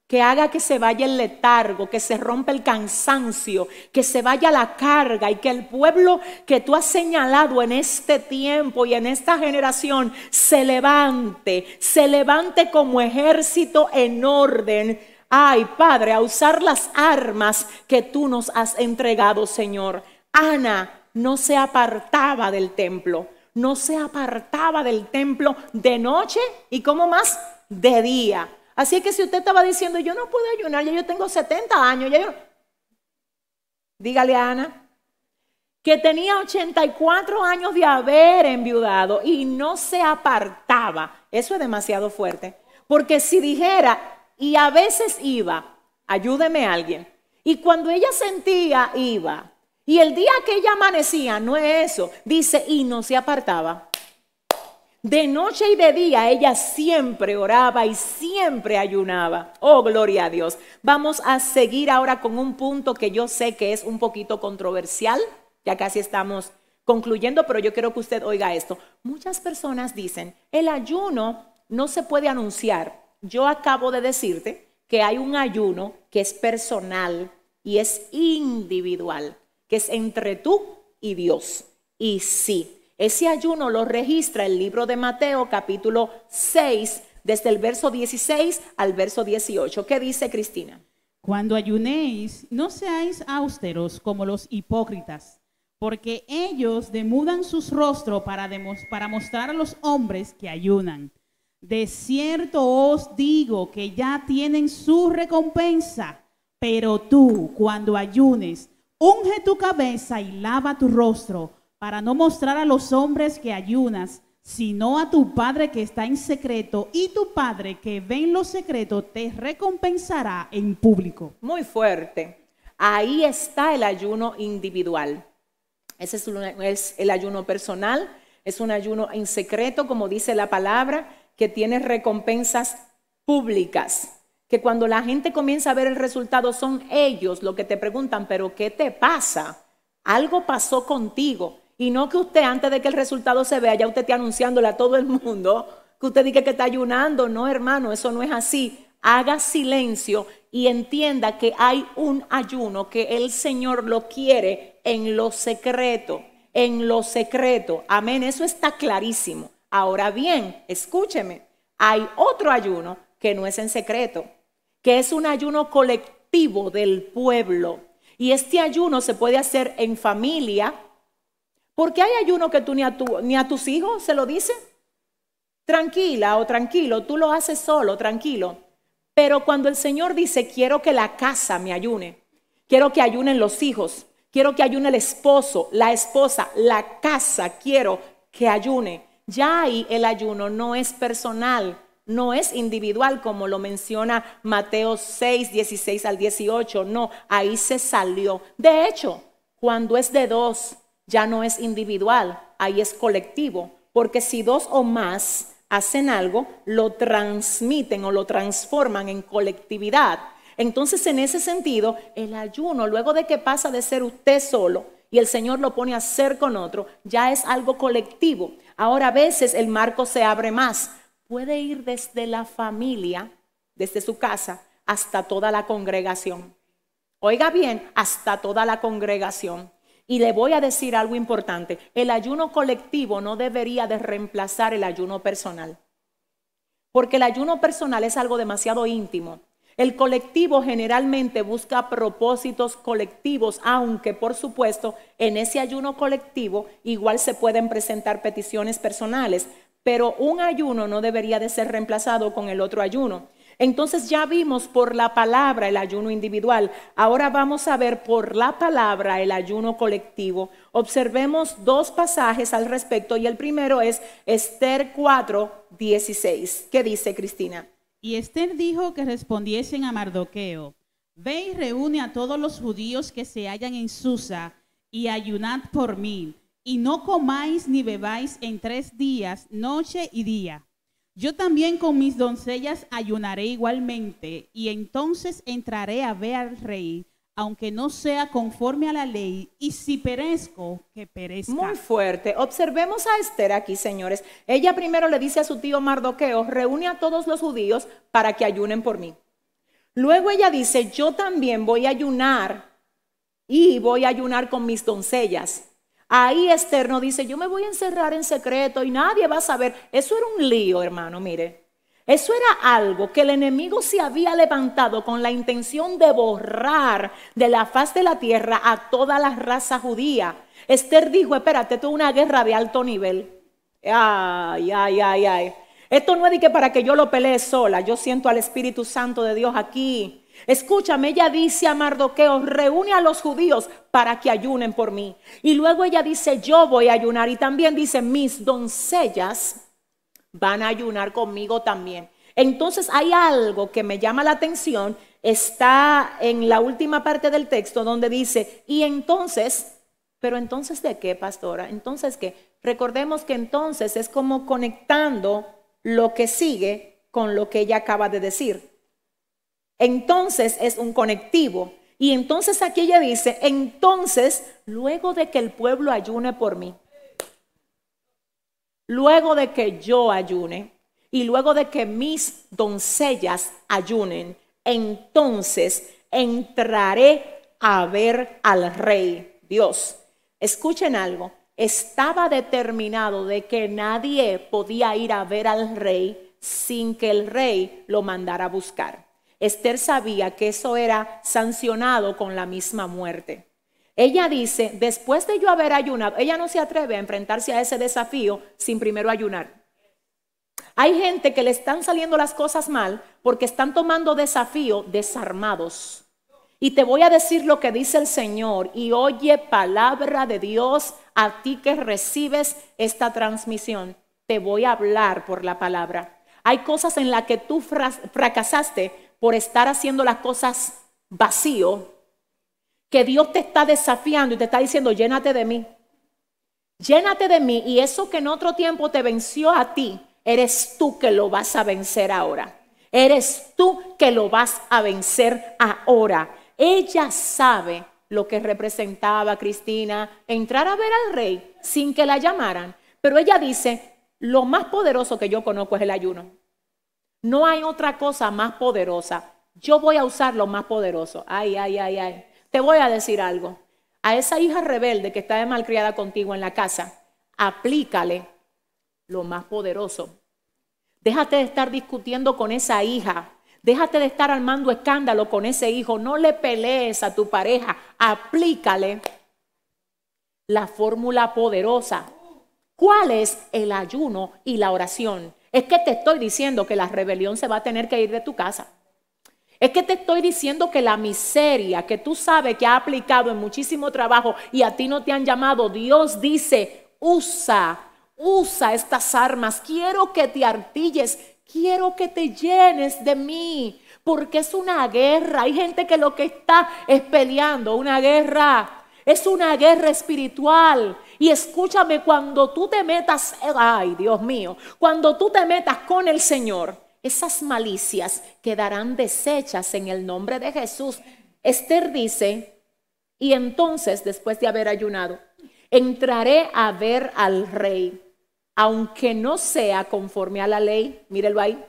que haga que se vaya el letargo, que se rompa el cansancio, que se vaya la carga y que el pueblo que tú has señalado en este tiempo y en esta generación se levante, se levante como ejército en orden. Ay, Padre, a usar las armas que tú nos has entregado, Señor. Ana no se apartaba del templo, no se apartaba del templo de noche y como más de día. Así que si usted estaba diciendo, yo no puedo ayunar, ya yo tengo 70 años, ya yo... Dígale a Ana que tenía 84 años de haber enviudado y no se apartaba. Eso es demasiado fuerte. Porque si dijera, y a veces iba, ayúdeme a alguien, y cuando ella sentía, iba, y el día que ella amanecía, no es eso, dice, y no se apartaba. De noche y de día ella siempre oraba y siempre ayunaba. Oh, gloria a Dios. Vamos a seguir ahora con un punto que yo sé que es un poquito controversial. Ya casi estamos concluyendo, pero yo quiero que usted oiga esto. Muchas personas dicen, el ayuno no se puede anunciar. Yo acabo de decirte que hay un ayuno que es personal y es individual, que es entre tú y Dios. Y sí, ese ayuno lo registra el libro de Mateo capítulo 6, desde el verso 16 al verso 18. ¿Qué dice Cristina? Cuando ayunéis, no seáis austeros como los hipócritas, porque ellos demudan sus rostros para, para mostrar a los hombres que ayunan. De cierto os digo que ya tienen su recompensa, pero tú cuando ayunes, unge tu cabeza y lava tu rostro, para no mostrar a los hombres que ayunas, sino a tu Padre que está en secreto, y tu Padre que ve en lo secreto te recompensará en público. Muy fuerte. Ahí está el ayuno individual. Ese es, es el ayuno personal, es un ayuno en secreto, como dice la palabra, que tiene recompensas públicas. Que cuando la gente comienza a ver el resultado son ellos los que te preguntan, pero ¿qué te pasa? Algo pasó contigo. Y no que usted antes de que el resultado se vea, ya usted esté anunciándole a todo el mundo que usted diga que está ayunando. No, hermano, eso no es así. Haga silencio y entienda que hay un ayuno que el Señor lo quiere en lo secreto, en lo secreto. Amén, eso está clarísimo. Ahora bien, escúcheme, hay otro ayuno que no es en secreto, que es un ayuno colectivo del pueblo. Y este ayuno se puede hacer en familia, porque hay ayuno que tú ni a, ni tus hijos se lo dices. Tranquila o tranquilo, tú lo haces solo, tranquilo. Pero cuando el Señor dice, quiero que la casa me ayune, quiero que ayunen los hijos, quiero que ayune el esposo, la esposa, la casa, quiero que ayune. Ya ahí el ayuno no es personal, no es individual como lo menciona Mateo 6, 16 al 18, no, ahí se salió. De hecho, cuando es de dos, ya no es individual, ahí es colectivo, porque si dos o más hacen algo, lo transmiten o lo transforman en colectividad. Entonces, en ese sentido, el ayuno, luego de que pasa de ser usted solo y el Señor lo pone a hacer con otro, ya es algo colectivo. Ahora a veces el marco se abre más. Puede ir desde la familia, desde su casa, hasta toda la congregación. Oiga bien, hasta toda la congregación. Y le voy a decir algo importante. El ayuno colectivo no debería de reemplazar el ayuno personal. Porque el ayuno personal es algo demasiado íntimo. El colectivo generalmente busca propósitos colectivos, aunque por supuesto en ese ayuno colectivo igual se pueden presentar peticiones personales, pero un ayuno no debería de ser reemplazado con el otro ayuno. Entonces ya vimos por la palabra el ayuno individual. Ahora vamos a ver por la palabra el ayuno colectivo. Observemos dos pasajes al respecto y el primero es Esther 4, 16. ¿Qué dice Cristina? Y Esther dijo que respondiesen a Mardoqueo, ve y reúne a todos los judíos que se hallan en Susa y ayunad por mí, y no comáis ni bebáis en tres días, noche y día. Yo también con mis doncellas ayunaré igualmente, y entonces entraré a ver al rey, aunque no sea conforme a la ley, y si perezco, que perezca. Muy fuerte. Observemos a Esther aquí, señores. Ella primero le dice a su tío Mardoqueo, reúne a todos los judíos para que ayunen por mí. Luego ella dice, yo también voy a ayunar y voy a ayunar con mis doncellas. Ahí Esther no dice, yo me voy a encerrar en secreto y nadie va a saber. Eso era un lío, hermano, mire. Eso era algo que el enemigo se había levantado con la intención de borrar de la faz de la tierra a toda la raza judía. Esther dijo, espérate, es una guerra de alto nivel. Ay, ay, ay, ay. Esto no es de que para que yo lo pelee sola. Yo siento al Espíritu Santo de Dios aquí. Escúchame, ella dice a Mardoqueo, reúne a los judíos para que ayunen por mí. Y luego ella dice, yo voy a ayunar. Y también dice, mis doncellas van a ayunar conmigo también. Entonces hay algo que me llama la atención. Está en la última parte del texto donde dice, y entonces, pero entonces de qué, pastora? Entonces qué? Recordemos que entonces es como conectando lo que sigue con lo que ella acaba de decir. Entonces es un conectivo. Y entonces aquí ella dice, entonces, luego de que el pueblo ayune por mí, luego de que yo ayune y luego de que mis doncellas ayunen, entonces entraré a ver al rey Dios. Escuchen algo, estaba determinado de que nadie podía ir a ver al rey sin que el rey lo mandara a buscar. Esther sabía que eso era sancionado con la misma muerte. Ella dice, después de yo haber ayunado, ella no se atreve a enfrentarse a ese desafío sin primero ayunar. Hay gente que le están saliendo las cosas mal porque están tomando desafío desarmados. Y te voy a decir lo que dice el Señor y oye palabra de Dios a ti que recibes esta transmisión. Te voy a hablar por la palabra. Hay cosas en las que tú fracasaste por estar haciendo las cosas vacío, que Dios te está desafiando y te está diciendo, llénate de mí. Llénate de mí y eso que en otro tiempo te venció a ti, eres tú que lo vas a vencer ahora. Eres tú que lo vas a vencer ahora. Ella sabe lo que representaba Cristina entrar a ver al rey sin que la llamaran. Pero ella dice, lo más poderoso que yo conozco es el ayuno. No hay otra cosa más poderosa. Yo voy a usar lo más poderoso. Ay, ay, ay, ay. Te voy a decir algo. A esa hija rebelde que está de malcriada contigo en la casa, aplícale lo más poderoso. Déjate de estar discutiendo con esa hija Déjate de estar armando escándalo con ese hijo. No le pelees a tu pareja. Aplícale la fórmula poderosa. ¿Cuál es el ayuno y la oración? Es que te estoy diciendo que la rebelión se va a tener que ir de tu casa. Es que te estoy diciendo que la miseria que tú sabes que ha aplicado en muchísimo trabajo y a ti no te han llamado, Dios dice, usa, usa estas armas. Quiero que te artilles, quiero que te llenes de mí, porque es una guerra. Hay gente que lo que está es peleando, una guerra. Es una guerra espiritual. Y escúchame, cuando tú te metas, ay Dios mío, cuando tú te metas con el Señor, esas malicias quedarán deshechas en el nombre de Jesús. Esther dice, y entonces, después de haber ayunado, entraré a ver al rey aunque no sea conforme a la ley, mírelo ahí,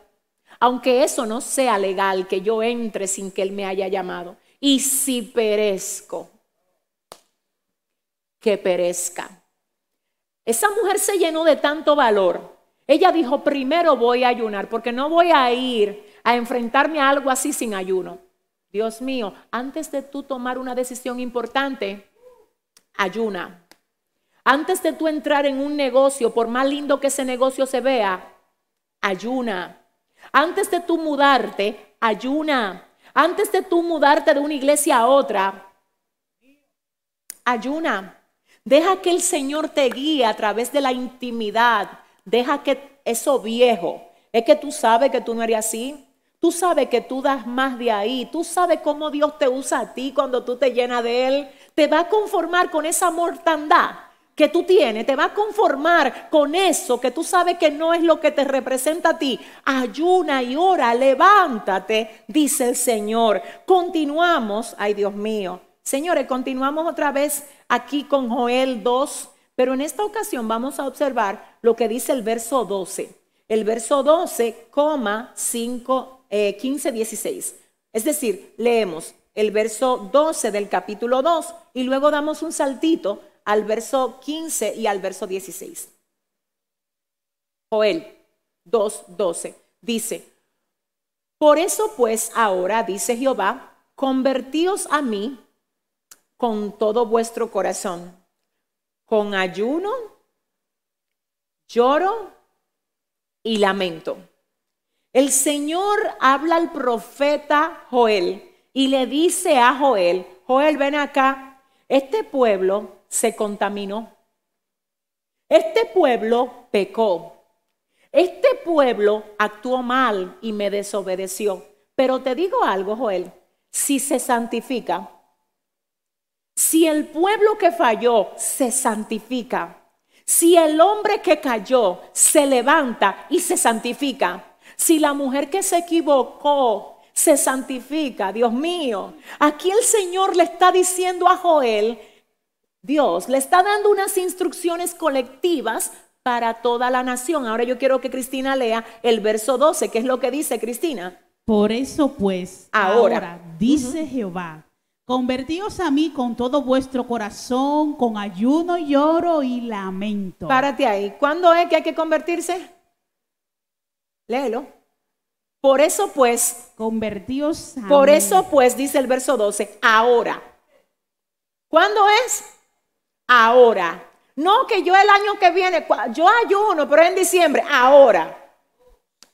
aunque eso no sea legal, que yo entre sin que Él me haya llamado. Y si perezco, que perezca. Esa mujer se llenó de tanto valor. Ella dijo, primero voy a ayunar, porque no voy a ir a enfrentarme a algo así sin ayuno. Dios mío, antes de tú tomar una decisión importante, ayuna. Antes de tú entrar en un negocio, por más lindo que ese negocio se vea, ayuna. Antes de tú mudarte, ayuna. Antes de tú mudarte de una iglesia a otra, ayuna. Deja que el Señor te guíe a través de la intimidad. Deja que eso viejo, es que tú sabes que tú no eres así. Tú sabes que tú das más de ahí. Tú sabes cómo Dios te usa a ti cuando tú te llenas de Él. Te va a conformar con esa mortandad que tú tienes, te va a conformar con eso que tú sabes que no es lo que te representa a ti. Ayuna y ora, levántate, dice el Señor. Continuamos, ay Dios mío. Señores, continuamos otra vez aquí con Joel 2, pero en esta ocasión vamos a observar lo que dice el verso 12. El verso 12, 5, 15, 16. Es decir, leemos el verso 12 del capítulo 2 y luego damos un saltito al verso 15 y al verso 16. Joel 2.12 dice, por eso pues ahora, dice Jehová, convertíos a mí con todo vuestro corazón, con ayuno, lloro y lamento. El Señor habla al profeta Joel y le dice a Joel, Joel, ven acá, este pueblo se contaminó. Este pueblo pecó. Este pueblo actuó mal y me desobedeció. Pero te digo algo, Joel, si se santifica, si el pueblo que falló se santifica, si el hombre que cayó se levanta y se santifica, si la mujer que se equivocó se santifica, Dios mío, aquí el Señor le está diciendo a Joel Dios le está dando unas instrucciones colectivas para toda la nación. Ahora yo quiero que Cristina lea el verso 12, que es lo que dice Cristina. Por eso pues, ahora, dice Jehová, convertíos a mí con todo vuestro corazón, con ayuno, lloro y lamento. Párate ahí. ¿Cuándo es que hay que convertirse? Léelo. Por eso pues, convertíos a Por eso pues, dice el verso 12, ahora. ¿Cuándo es? ahora. No que yo el año que viene, yo ayuno, pero en diciembre, ahora.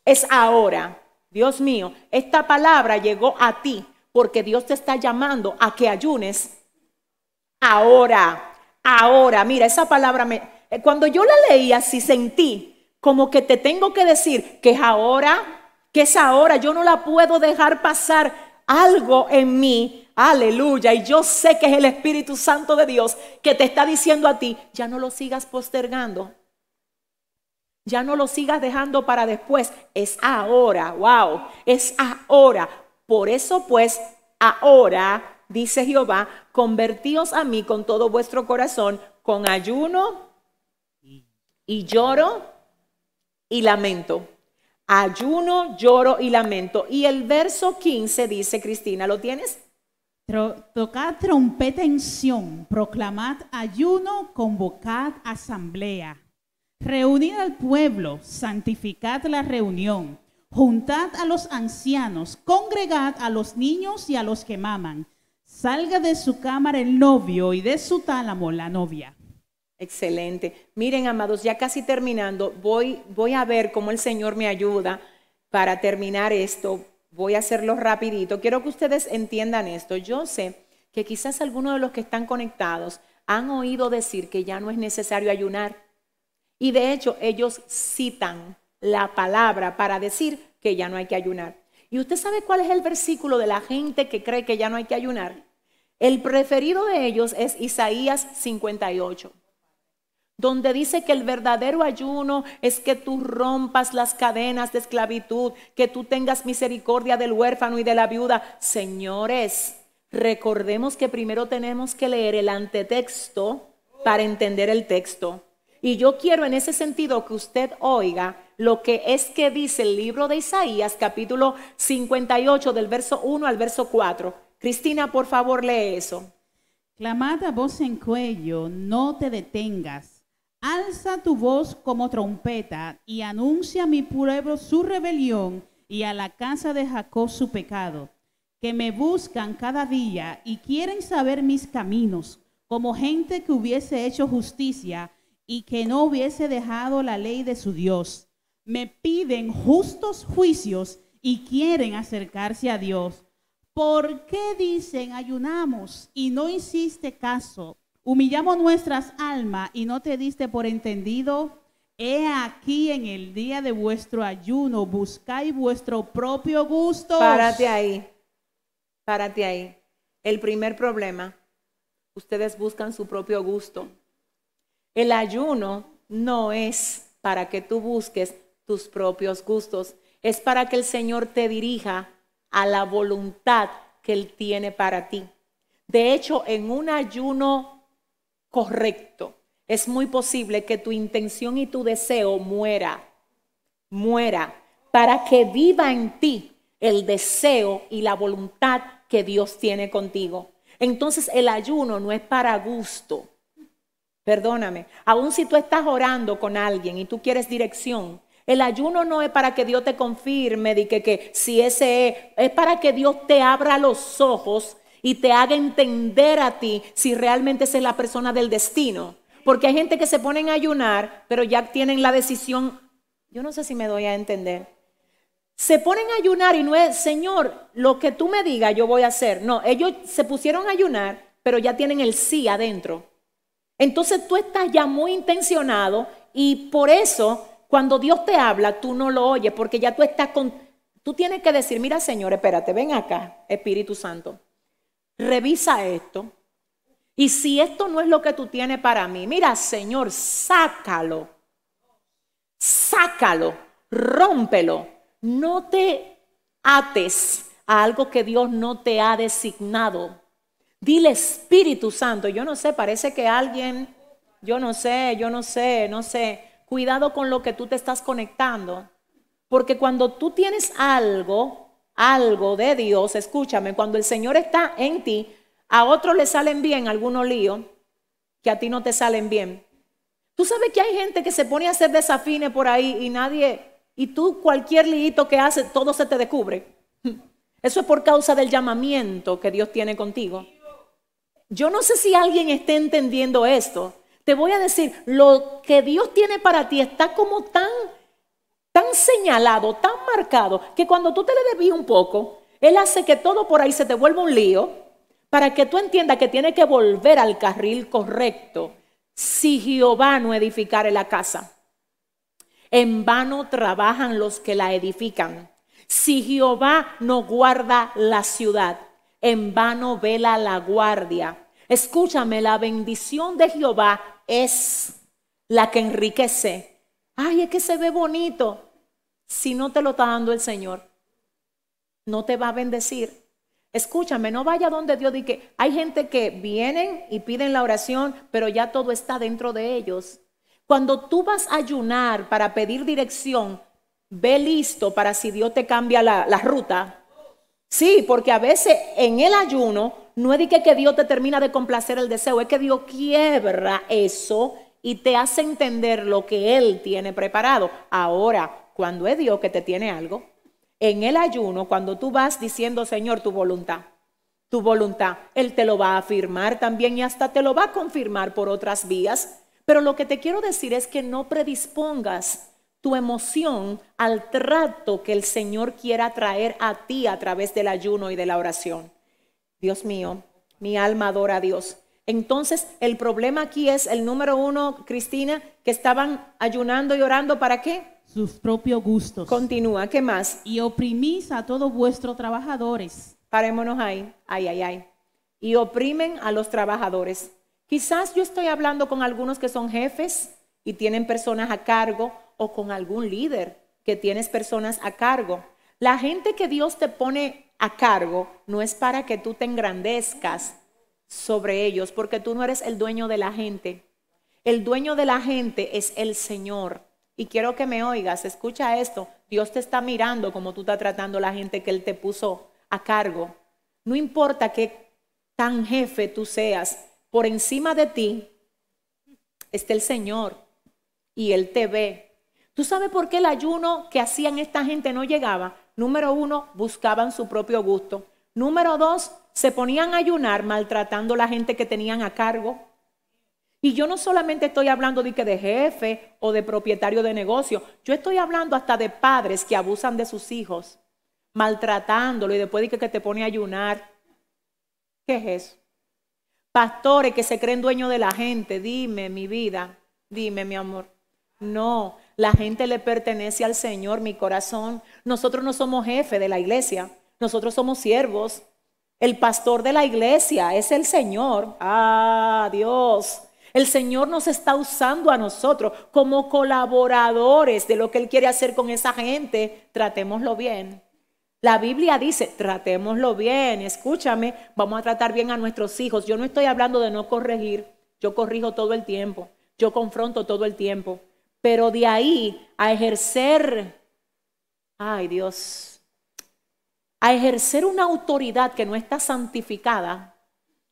Es ahora. Dios mío, esta palabra llegó a ti porque Dios te está llamando a que ayunes ahora, ahora. Mira, esa palabra me... eh, Cuando yo la leí así sentí como que te tengo que decir que es ahora, que es ahora, yo no la puedo dejar pasar algo en mí. Aleluya. Y yo sé que es el Espíritu Santo de Dios que te está diciendo a ti, ya no lo sigas postergando. Ya no lo sigas dejando para después. Es ahora. Wow. Es ahora. Por eso pues, ahora, dice Jehová, convertíos a mí con todo vuestro corazón, con ayuno y lloro y lamento. Ayuno, lloro y lamento. Y el verso 15 dice, Cristina, ¿lo tienes? Tocad trompeta en proclamad ayuno, convocad asamblea. Reunid al pueblo, santificad la reunión, juntad a los ancianos, congregad a los niños y a los que maman. Salga de su cámara el novio y de su tálamo la novia. Excelente. Miren, amados, ya casi terminando, voy, voy a ver cómo el Señor me ayuda para terminar esto. Voy a hacerlo rapidito. Quiero que ustedes entiendan esto. Yo sé que quizás algunos de los que están conectados han oído decir que ya no es necesario ayunar. Y de hecho, ellos citan la palabra para decir que ya no hay que ayunar. ¿Y usted sabe cuál es el versículo de la gente que cree que ya no hay que ayunar? El preferido de ellos es Isaías 58 donde dice que el verdadero ayuno es que tú rompas las cadenas de esclavitud, que tú tengas misericordia del huérfano y de la viuda. Señores, recordemos que primero tenemos que leer el antetexto para entender el texto. Y yo quiero en ese sentido que usted oiga lo que es que dice el libro de Isaías, capítulo 58, del verso 1 al verso 4. Cristina, por favor, lee eso. Clamad a voz en cuello, no te detengas. Alza tu voz como trompeta y anuncia a mi pueblo su rebelión y a la casa de Jacob su pecado, que me buscan cada día y quieren saber mis caminos, como gente que hubiese hecho justicia y que no hubiese dejado la ley de su Dios. Me piden justos juicios y quieren acercarse a Dios. ¿Por qué dicen ayunamos y no hiciste caso? Humillamos nuestras almas y no te diste por entendido. He aquí en el día de vuestro ayuno, buscáis vuestro propio gusto. Párate ahí. Párate ahí. El primer problema, ustedes buscan su propio gusto. El ayuno no es para que tú busques tus propios gustos, es para que el Señor te dirija a la voluntad que Él tiene para ti. De hecho, en un ayuno correcto, es muy posible que tu intención y tu deseo muera, muera, para que viva en ti el deseo y la voluntad que Dios tiene contigo. Entonces el ayuno no es para gusto. Perdóname, aun si tú estás orando con alguien y tú quieres dirección, el ayuno no es para que Dios te confirme de que, que si ese es, es para que Dios te abra los ojos y te haga entender a ti si realmente esa es la persona del destino. Porque hay gente que se ponen a ayunar, pero ya tienen la decisión, yo no sé si me doy a entender. Se ponen a ayunar y no es, Señor, lo que tú me digas yo voy a hacer. No, ellos se pusieron a ayunar, pero ya tienen el sí adentro. Entonces tú estás ya muy intencionado y por eso cuando Dios te habla, tú no lo oyes porque ya tú estás con... Tú tienes que decir, mira Señor, espérate, ven acá, Espíritu Santo, revisa esto. Y si esto no es lo que tú tienes para mí, mira Señor, sácalo, sácalo, rómpelo. No te ates a algo que Dios no te ha designado. Dile Espíritu Santo, yo no sé, parece que alguien, yo no sé, yo no sé, no sé. Cuidado con lo que tú te estás conectando. Porque cuando tú tienes algo, algo de Dios, escúchame, cuando el Señor está en ti, a otros le salen bien algunos líos que a ti no te salen bien. Tú sabes que hay gente que se pone a hacer desafines por ahí y nadie, y tú cualquier lío que haces, todo se te descubre. Eso es por causa del llamamiento que Dios tiene contigo. Yo no sé si alguien está entendiendo esto. Te voy a decir, lo que Dios tiene para ti está como tan, tan señalado, tan marcado, que cuando tú te le debías un poco, Él hace que todo por ahí se te vuelva un lío para que tú entiendas que tiene que volver al carril correcto si Jehová no edificare la casa. En vano trabajan los que la edifican. Si Jehová no guarda la ciudad, en vano vela la guardia. Escúchame, la bendición de Jehová es la que enriquece. Ay, es que se ve bonito. Si no te lo está dando el Señor, no te va a bendecir. Escúchame, no vaya donde Dios dice, hay gente que vienen y piden la oración, pero ya todo está dentro de ellos. Cuando tú vas a ayunar para pedir dirección, ve listo para si Dios te cambia la, ruta. Sí, porque a veces en el ayuno no es de que Dios te termina de complacer el deseo, es que Dios quiebra eso y te hace entender lo que Él tiene preparado. Ahora, cuando es Dios que te tiene algo, en el ayuno, cuando tú vas diciendo, Señor, tu voluntad, tu voluntad, Él te lo va a afirmar también y hasta te lo va a confirmar por otras vías. Pero lo que te quiero decir es que no predispongas tu emoción al trato que el Señor quiera traer a ti a través del ayuno y de la oración. Dios mío, mi alma adora a Dios. Entonces, el problema aquí es el número uno, Cristina, que estaban ayunando y orando para qué? sus propios gustos. Continúa, ¿qué más? Y oprimís a todos vuestros trabajadores. Parémonos ahí, ay, ay, ay. Y oprimen a los trabajadores. Quizás yo estoy hablando con algunos que son jefes y tienen personas a cargo o con algún líder que tienes personas a cargo. La gente que Dios te pone a cargo no es para que tú te engrandezcas sobre ellos, porque tú no eres el dueño de la gente. El dueño de la gente es el Señor. Y quiero que me oigas, escucha esto. Dios te está mirando como tú estás tratando la gente que Él te puso a cargo. No importa qué tan jefe tú seas, por encima de ti está el Señor y Él te ve. ¿Tú sabes por qué el ayuno que hacían esta gente no llegaba? Número uno, buscaban su propio gusto. Número dos, se ponían a ayunar maltratando a la gente que tenían a cargo. Y yo no solamente estoy hablando de que de jefe o de propietario de negocio, yo estoy hablando hasta de padres que abusan de sus hijos, maltratándolo y después de que te pone a ayunar. ¿Qué es eso? Pastores que se creen dueños de la gente, dime mi vida, dime mi amor. No, la gente le pertenece al Señor, mi corazón. Nosotros no somos jefe de la iglesia, nosotros somos siervos. El pastor de la iglesia es el Señor. Ah, Dios. El Señor nos está usando a nosotros como colaboradores de lo que Él quiere hacer con esa gente. Tratémoslo bien. La Biblia dice, tratémoslo bien, escúchame, vamos a tratar bien a nuestros hijos. Yo no estoy hablando de no corregir, yo corrijo todo el tiempo, yo confronto todo el tiempo, pero de ahí a ejercer, ay Dios, a ejercer una autoridad que no está santificada,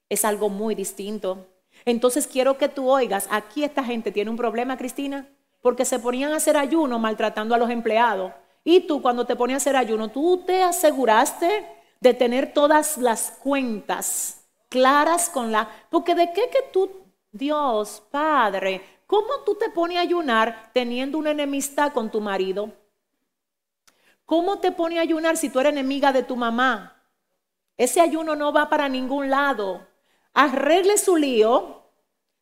es algo muy distinto. Entonces quiero que tú oigas, aquí esta gente tiene un problema, Cristina, porque se ponían a hacer ayuno maltratando a los empleados. Y tú cuando te pones a hacer ayuno, tú te aseguraste de tener todas las cuentas claras con la... Porque de qué que tú, Dios, Padre, ¿cómo tú te pones a ayunar teniendo una enemistad con tu marido? ¿Cómo te pones a ayunar si tú eres enemiga de tu mamá? Ese ayuno no va para ningún lado arregle su lío.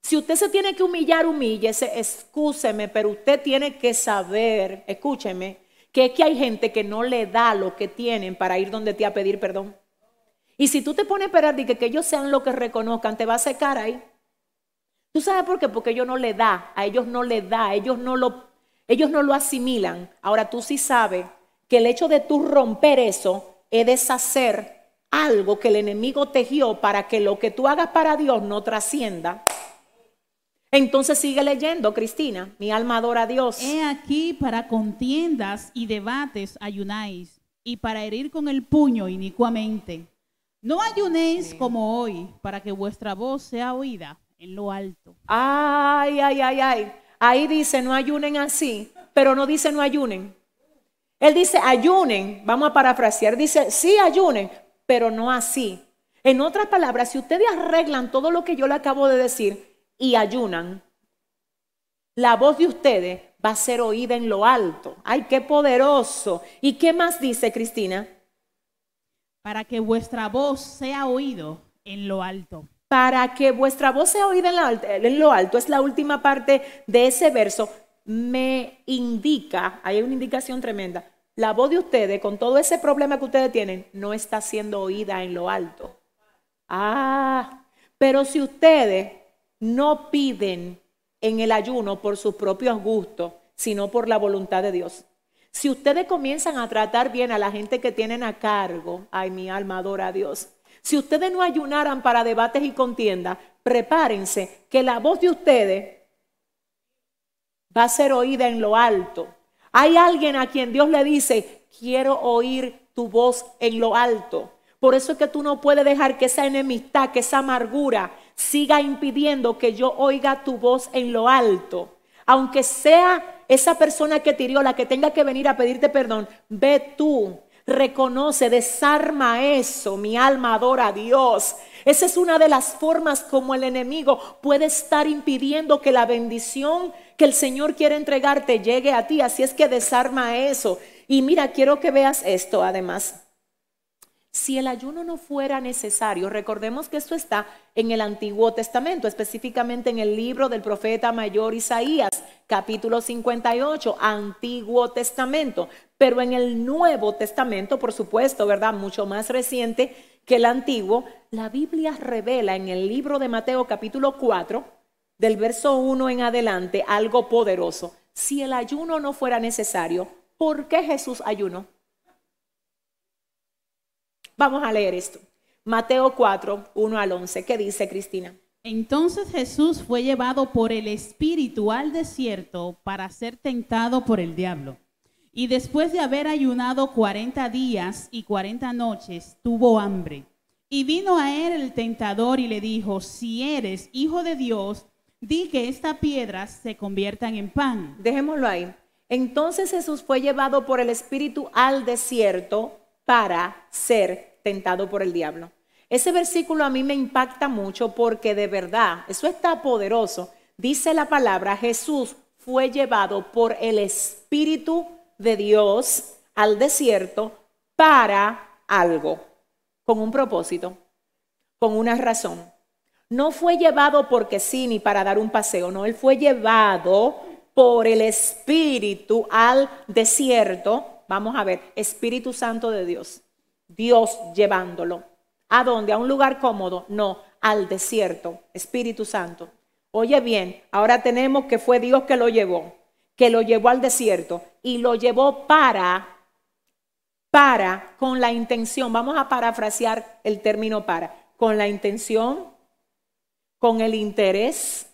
Si usted se tiene que humillar, humíllese, excúseme, pero usted tiene que saber, escúcheme, que es que hay gente que no le da lo que tienen para ir donde te a pedir perdón. Y si tú te pones a esperar de que, que ellos sean lo que reconozcan, te va a secar ahí. ¿Tú sabes por qué? Porque ellos no le da, a ellos no le da, ellos no lo, ellos no lo asimilan. Ahora tú sí sabes que el hecho de tú romper eso es deshacer algo que el enemigo tejió para que lo que tú hagas para Dios no trascienda. Entonces sigue leyendo, Cristina, mi alma adora a Dios. He aquí para contiendas y debates ayunáis, y para herir con el puño inicuamente. No ayunéis como hoy, para que vuestra voz sea oída en lo alto. Ay, ay, ay, ay. Ahí dice, no ayunen así, pero no dice no ayunen. Él dice, ayunen, vamos a parafrasear, dice, sí ayunen, pero no así. En otras palabras, si ustedes arreglan todo lo que yo le acabo de decir y ayunan, la voz de ustedes va a ser oída en lo alto. ¡Ay, qué poderoso! ¿Y qué más dice Cristina? para que vuestra voz sea oído en lo alto. Para que vuestra voz sea oída en lo alto, en lo alto es la última parte de ese verso, me indica, hay una indicación tremenda, la voz de ustedes, con todo ese problema que ustedes tienen, no está siendo oída en lo alto. Ah, pero si ustedes no piden en el ayuno por sus propios gustos, sino por la voluntad de Dios. Si ustedes comienzan a tratar bien a la gente que tienen a cargo, ay, mi alma adora a Dios. Si ustedes no ayunaran para debates y contiendas, prepárense que la voz de ustedes va a ser oída en lo alto. Hay alguien a quien Dios le dice, quiero oír tu voz en lo alto. Por eso es que tú no puedes dejar que esa enemistad, que esa amargura siga impidiendo que yo oiga tu voz en lo alto. Aunque sea esa persona que te hirió la que tenga que venir a pedirte perdón, ve tú, reconoce, desarma eso. Mi alma adora a Dios. Esa es una de las formas como el enemigo puede estar impidiendo que la bendición que el Señor quiere entregarte llegue a ti. Así es que desarma eso. Y mira, quiero que veas esto además. Si el ayuno no fuera necesario, recordemos que esto está en el Antiguo Testamento, específicamente en el libro del profeta mayor Isaías, capítulo 58, Antiguo Testamento. Pero en el Nuevo Testamento, por supuesto, ¿verdad? Mucho más reciente que el Antiguo, la Biblia revela en el libro de Mateo capítulo 4, del verso 1 en adelante algo poderoso. Si el ayuno no fuera necesario, ¿por qué Jesús ayunó? Vamos a leer esto. Mateo 4, 1 al 11. ¿Qué dice Cristina? Entonces Jesús fue llevado por el Espíritu al desierto para ser tentado por el diablo. Y después de haber ayunado cuarenta días y cuarenta noches, tuvo hambre. Y vino a él el tentador y le dijo, si eres hijo de Dios, di que estas piedras se conviertan en pan. Dejémoslo ahí. Entonces Jesús fue llevado por el Espíritu al desierto para ser tentado por el diablo. Ese versículo a mí me impacta mucho porque de verdad, eso está poderoso. Dice la palabra, Jesús fue llevado por el Espíritu de Dios al desierto para algo, con un propósito, con una razón. No fue llevado porque sí ni para dar un paseo, no, él fue llevado por el Espíritu al desierto. Vamos a ver, Espíritu Santo de Dios. Dios llevándolo. ¿A dónde? ¿A un lugar cómodo? No, al desierto. Espíritu Santo. Oye bien, ahora tenemos que fue Dios que lo llevó, que lo llevó al desierto y lo llevó para, para, con la intención, vamos a parafrasear el término para, con la intención con el interés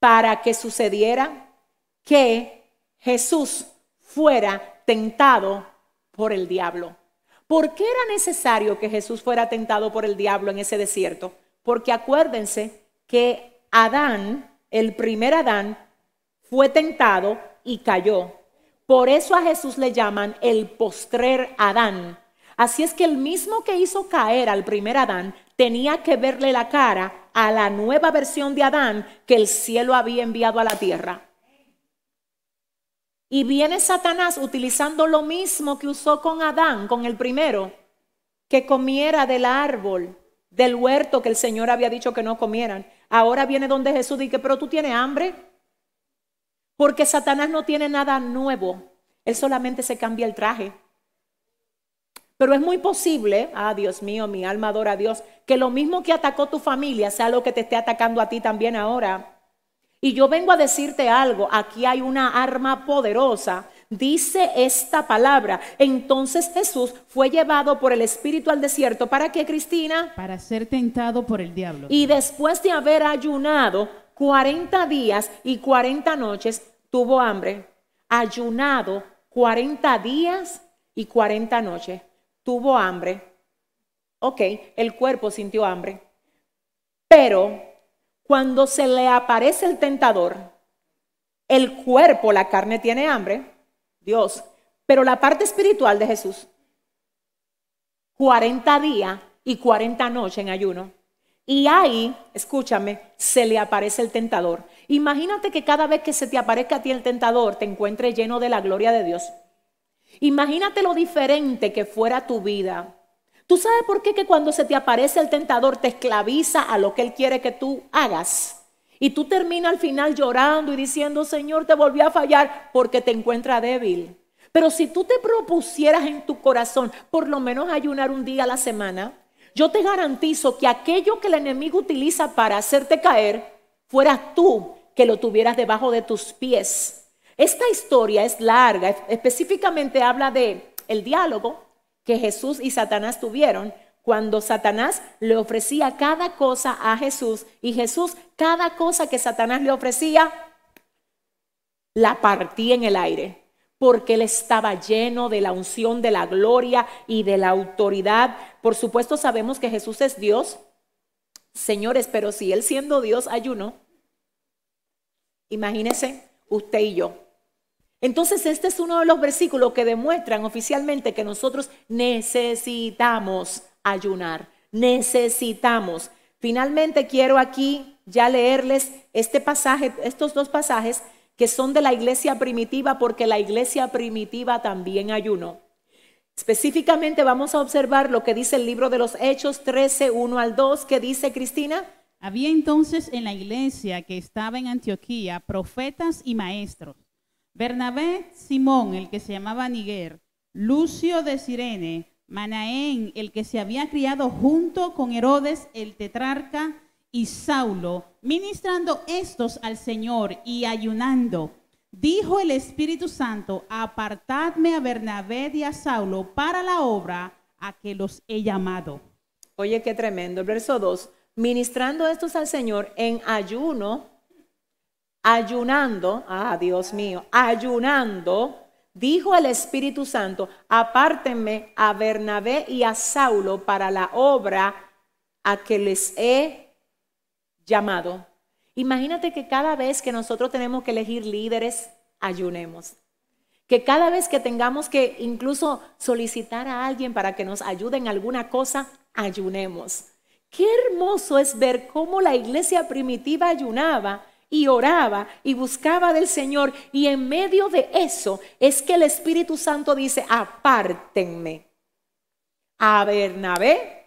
para que sucediera que Jesús fuera tentado por el diablo. ¿Por qué era necesario que Jesús fuera tentado por el diablo en ese desierto? Porque acuérdense que Adán, el primer Adán, fue tentado y cayó. Por eso a Jesús le llaman el postrer Adán. Así es que el mismo que hizo caer al primer Adán tenía que verle la cara a la nueva versión de Adán que el cielo había enviado a la tierra. Y viene Satanás utilizando lo mismo que usó con Adán, con el primero, que comiera del árbol, del huerto que el Señor había dicho que no comieran. Ahora viene donde Jesús dice, pero tú tienes hambre. Porque Satanás no tiene nada nuevo, él solamente se cambia el traje. Pero es muy posible, ah Dios mío, mi alma adora a Dios, que lo mismo que atacó tu familia sea lo que te esté atacando a ti también ahora. Y yo vengo a decirte algo, aquí hay una arma poderosa. Dice esta palabra. Entonces Jesús fue llevado por el Espíritu al desierto. ¿Para qué, Cristina? Para ser tentado por el diablo. Y después de haber ayunado 40 días y 40 noches, tuvo hambre. Ayunado 40 días y 40 noches tuvo hambre. Ok, el cuerpo sintió hambre. Pero cuando se le aparece el tentador, el cuerpo, la carne tiene hambre, Dios, pero la parte espiritual de Jesús, 40 días y 40 noches en ayuno. Y ahí, escúchame, se le aparece el tentador. Imagínate que cada vez que se te aparezca a ti el tentador, te encuentres lleno de la gloria de Dios. Imagínate lo diferente que fuera tu vida ¿Tú sabes por qué que cuando se te aparece el tentador te esclaviza a lo que él quiere que tú hagas? Y tú terminas al final llorando y diciendo, Señor, te volví a fallar porque te encuentra débil. Pero si tú te propusieras en tu corazón por lo menos ayunar un día a la semana, yo te garantizo que aquello que el enemigo utiliza para hacerte caer, fueras tú que lo tuvieras debajo de tus pies. Esta historia es larga, específicamente habla de el diálogo que Jesús y Satanás tuvieron cuando Satanás le ofrecía cada cosa a Jesús y Jesús cada cosa que Satanás le ofrecía la partía en el aire porque él estaba lleno de la unción, de la gloria y de la autoridad. Por supuesto sabemos que Jesús es Dios, señores, pero si él siendo Dios ayuno, imagínense usted y yo. Entonces, este es uno de los versículos que demuestran oficialmente que nosotros necesitamos ayunar, necesitamos. Finalmente quiero aquí ya leerles este pasaje, estos dos pasajes que son de la iglesia primitiva, porque la iglesia primitiva también ayunó. Específicamente vamos a observar lo que dice el libro de los Hechos 13, 1 al 2, que dice Cristina. Había entonces en la iglesia que estaba en Antioquía profetas y maestros Bernabé, Simón, el que se llamaba Niguer, Lucio de Sirene, Manaén, el que se había criado junto con Herodes el tetrarca, y Saulo, ministrando estos al Señor y ayunando, dijo el Espíritu Santo, apartadme a Bernabé y a Saulo para la obra a que los he llamado. Oye, qué tremendo. El verso 2, ministrando estos al Señor en ayuno ayunando, ah Dios mío, ayunando, dijo el Espíritu Santo, apártenme a Bernabé y a Saulo para la obra a que les he llamado. Imagínate que cada vez que nosotros tenemos que elegir líderes, ayunemos. Que cada vez que tengamos que incluso solicitar a alguien para que nos ayude en alguna cosa, ayunemos. Qué hermoso es ver cómo la iglesia primitiva ayunaba y oraba y buscaba del Señor. Y en medio de eso es que el Espíritu Santo dice, apártenme a Bernabé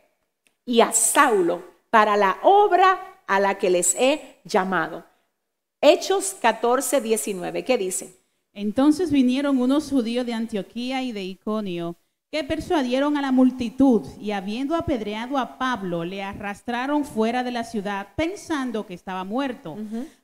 y a Saulo para la obra a la que les he llamado. Hechos 14, 19, ¿qué dice? Entonces vinieron unos judíos de Antioquía y de Iconio que persuadieron a la multitud y habiendo apedreado a Pablo, le arrastraron fuera de la ciudad pensando que estaba muerto.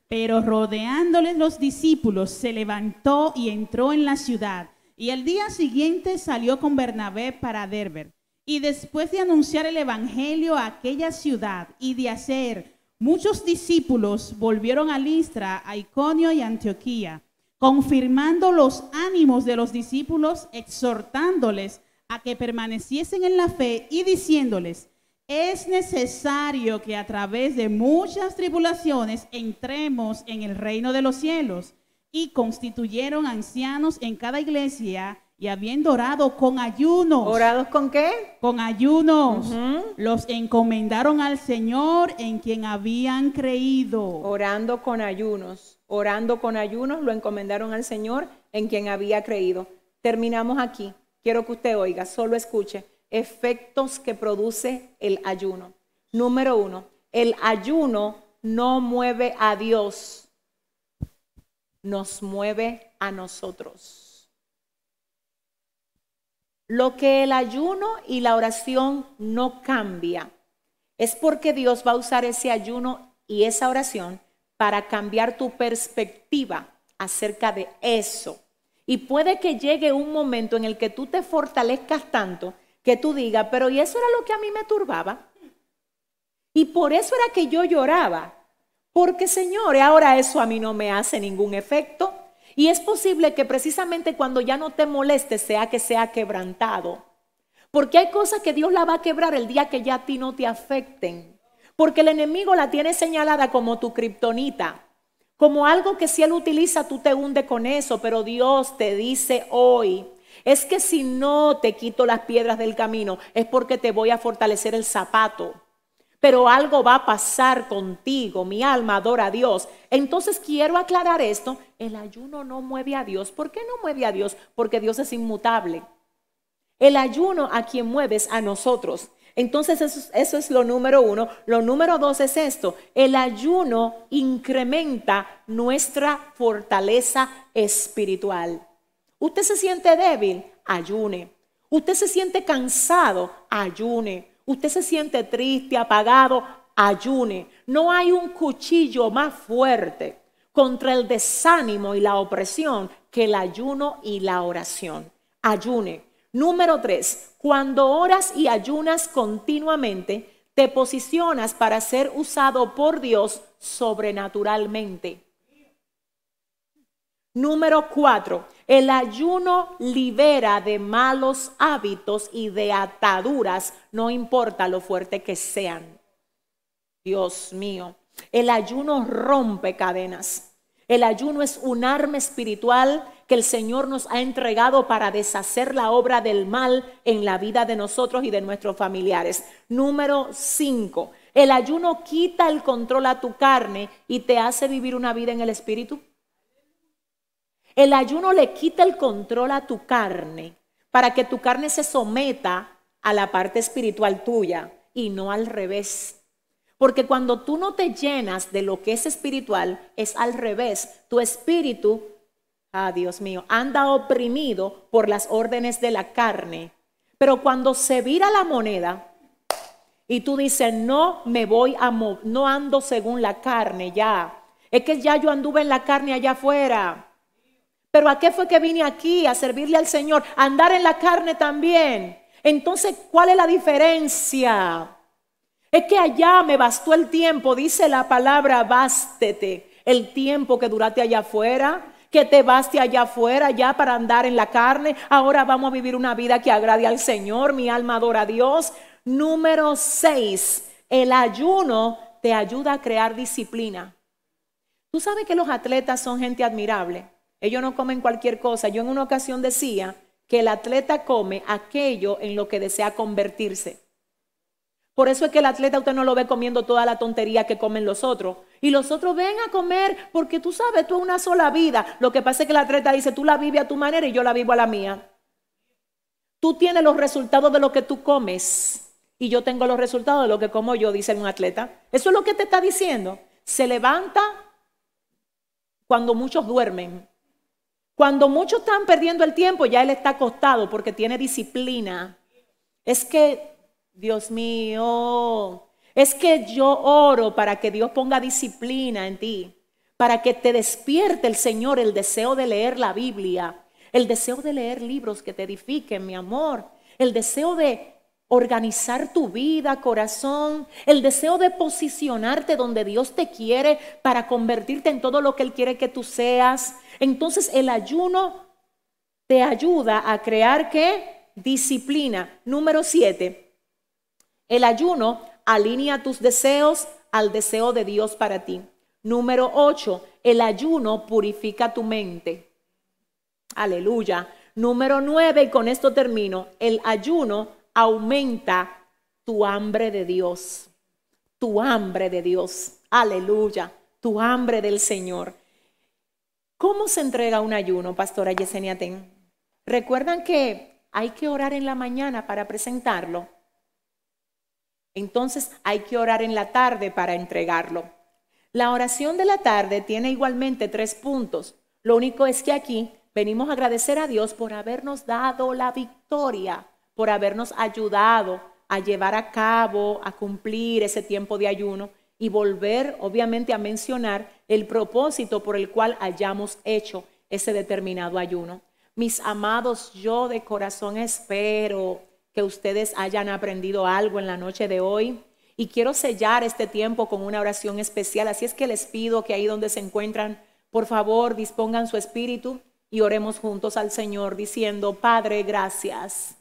Pero rodeándoles los discípulos, se levantó y entró en la ciudad. Y el día siguiente salió con Bernabé para Derber. Y después de anunciar el Evangelio a aquella ciudad y de hacer muchos discípulos, volvieron a Listra, a Iconio y Antioquía, confirmando los ánimos de los discípulos, exhortándoles a que permaneciesen en la fe y diciéndoles, es necesario que a través de muchas tribulaciones entremos en el reino de los cielos. Y constituyeron ancianos en cada iglesia y habiendo orado con ayunos. ¿Orados con qué? Con ayunos. Los encomendaron al Señor en quien habían creído. Orando con ayunos. Orando con ayunos lo encomendaron al Señor en quien había creído. Terminamos aquí. Quiero que usted oiga, solo escuche efectos que produce el ayuno. Número uno, el ayuno no mueve a Dios, nos mueve a nosotros. Lo que el ayuno y la oración no cambia es porque Dios va a usar ese ayuno y esa oración para cambiar tu perspectiva acerca de eso. Y puede que llegue un momento en el que tú te fortalezcas tanto que tú digas, pero y eso era lo que a mí me turbaba. Y por eso era que yo lloraba. Porque, señores, ahora eso a mí no me hace ningún efecto. Y es posible que precisamente cuando ya no te moleste sea que sea quebrantado. Porque hay cosas que Dios la va a quebrar el día que ya a ti no te afecten. Porque el enemigo la tiene señalada como tu kriptonita. Como algo que si él utiliza tú te hunde con eso. Pero Dios te dice hoy, es que si no te quito las piedras del camino, es porque te voy a fortalecer el zapato. Pero algo va a pasar contigo, mi alma adora a Dios. Entonces quiero aclarar esto, el ayuno no mueve a Dios. ¿Por qué no mueve a Dios? Porque Dios es inmutable. El ayuno a quien mueves a nosotros. Entonces eso, eso, es lo número uno. Lo número dos es esto. El ayuno incrementa nuestra fortaleza espiritual. Usted se siente débil, ayune. Usted se siente cansado, ayune. Usted se siente triste, apagado, ayune. No hay un cuchillo más fuerte contra el desánimo y la opresión que el ayuno y la oración. Ayune. Número tres, cuando oras y ayunas continuamente, te posicionas para ser usado por Dios sobrenaturalmente. Número cuatro, el ayuno libera de malos hábitos y de ataduras, no importa lo fuerte que sean. Dios mío, el ayuno rompe cadenas. El ayuno es un arma espiritual que el Señor nos ha entregado para deshacer la obra del mal en la vida de nosotros y de nuestros familiares. Número 5. El ayuno quita el control a tu carne y te hace vivir una vida en el espíritu. El ayuno le quita el control a tu carne para que tu carne se someta a la parte espiritual tuya y no al revés. Porque cuando tú no te llenas de lo que es espiritual, es al revés. Tu espíritu, ah Dios mío, anda oprimido por las órdenes de la carne. Pero cuando se vira la moneda y tú dices, no me voy a, no ando según la carne ya. Es que ya yo anduve en la carne allá afuera. Pero ¿a qué fue que vine aquí? A servirle al Señor, a andar en la carne también. Entonces, ¿cuál es la diferencia? Es que allá me bastó el tiempo, dice la palabra, bástete, el tiempo que duraste allá afuera, que te baste allá afuera ya para andar en la carne. Ahora vamos a vivir una vida que agrade al Señor, mi alma adora a Dios. Número seis, el ayuno te ayuda a crear disciplina. Tú sabes que los atletas son gente admirable. Ellos no comen cualquier cosa. Yo en una ocasión decía que el atleta come aquello en lo que desea convertirse. Por eso es que el atleta usted no lo ve comiendo toda la tontería que comen los otros. Y los otros ven a comer porque tú sabes, tú es una sola vida. Lo que pasa es que el atleta dice, tú la vives a tu manera y yo la vivo a la mía. Tú tienes los resultados de lo que tú comes y yo tengo los resultados de lo que como yo, dice un atleta. Eso es lo que te está diciendo. Se levanta cuando muchos duermen. Cuando muchos están perdiendo el tiempo, ya él está acostado porque tiene disciplina. Es que Dios mío, es que yo oro para que Dios ponga disciplina en ti, para que te despierte el Señor el deseo de leer la Biblia, el deseo de leer libros que te edifiquen, mi amor, el deseo de organizar tu vida, corazón, el deseo de posicionarte donde Dios te quiere para convertirte en todo lo que Él quiere que tú seas. Entonces el ayuno te ayuda a crear qué? Disciplina. Número siete, el ayuno alinea tus deseos al deseo de Dios para ti. Número 8, el ayuno purifica tu mente. Aleluya. Número 9, y con esto termino, el ayuno aumenta tu hambre de Dios. Tu hambre de Dios. Aleluya. Tu hambre del Señor. ¿Cómo se entrega un ayuno, pastora Yesenia Ten? ¿Recuerdan que hay que orar en la mañana para presentarlo? Entonces hay que orar en la tarde para entregarlo. La oración de la tarde tiene igualmente tres puntos. Lo único es que aquí venimos a agradecer a Dios por habernos dado la victoria, por habernos ayudado a llevar a cabo, a cumplir ese tiempo de ayuno y volver obviamente a mencionar el propósito por el cual hayamos hecho ese determinado ayuno. Mis amados, yo de corazón espero que ustedes hayan aprendido algo en la noche de hoy. Y quiero sellar este tiempo con una oración especial. Así es que les pido que ahí donde se encuentran, por favor, dispongan su espíritu y oremos juntos al Señor diciendo, Padre, gracias.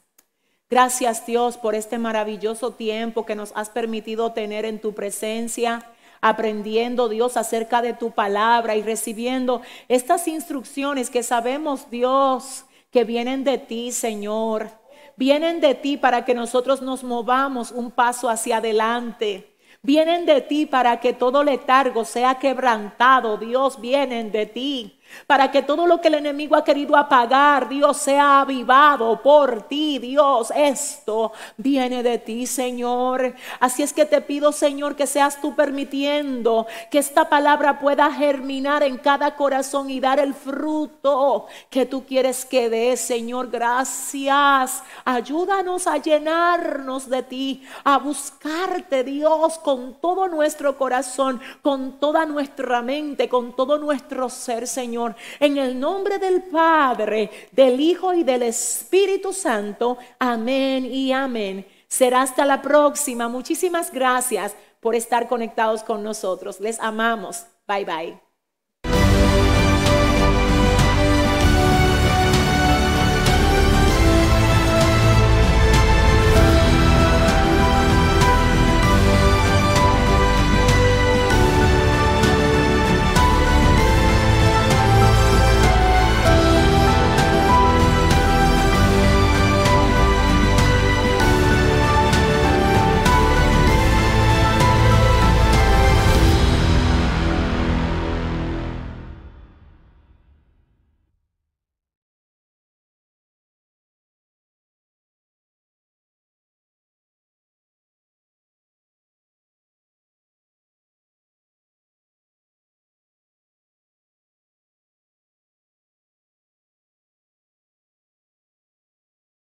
Gracias Dios por este maravilloso tiempo que nos has permitido tener en tu presencia, aprendiendo Dios acerca de tu palabra y recibiendo estas instrucciones que sabemos Dios que vienen de ti, Señor vienen de ti para que nosotros nos movamos un paso hacia adelante. Vienen de ti para que todo letargo sea quebrantado. Dios, vienen de ti para que todo lo que el enemigo ha querido apagar, Dios, sea avivado por ti, Dios. Esto viene de ti, Señor. Así es que te pido, Señor, que seas tú permitiendo que esta palabra pueda germinar en cada corazón y dar el fruto que tú quieres que dé, Señor. Gracias. Ayúdanos a llenarnos de ti, a buscarte, Dios, con todo nuestro corazón, con toda nuestra mente, con todo nuestro ser, En el nombre del Padre, del Hijo y del Espíritu Santo. Amén y amén. Será hasta la próxima. Muchísimas gracias por estar conectados con nosotros. Les amamos. Bye bye.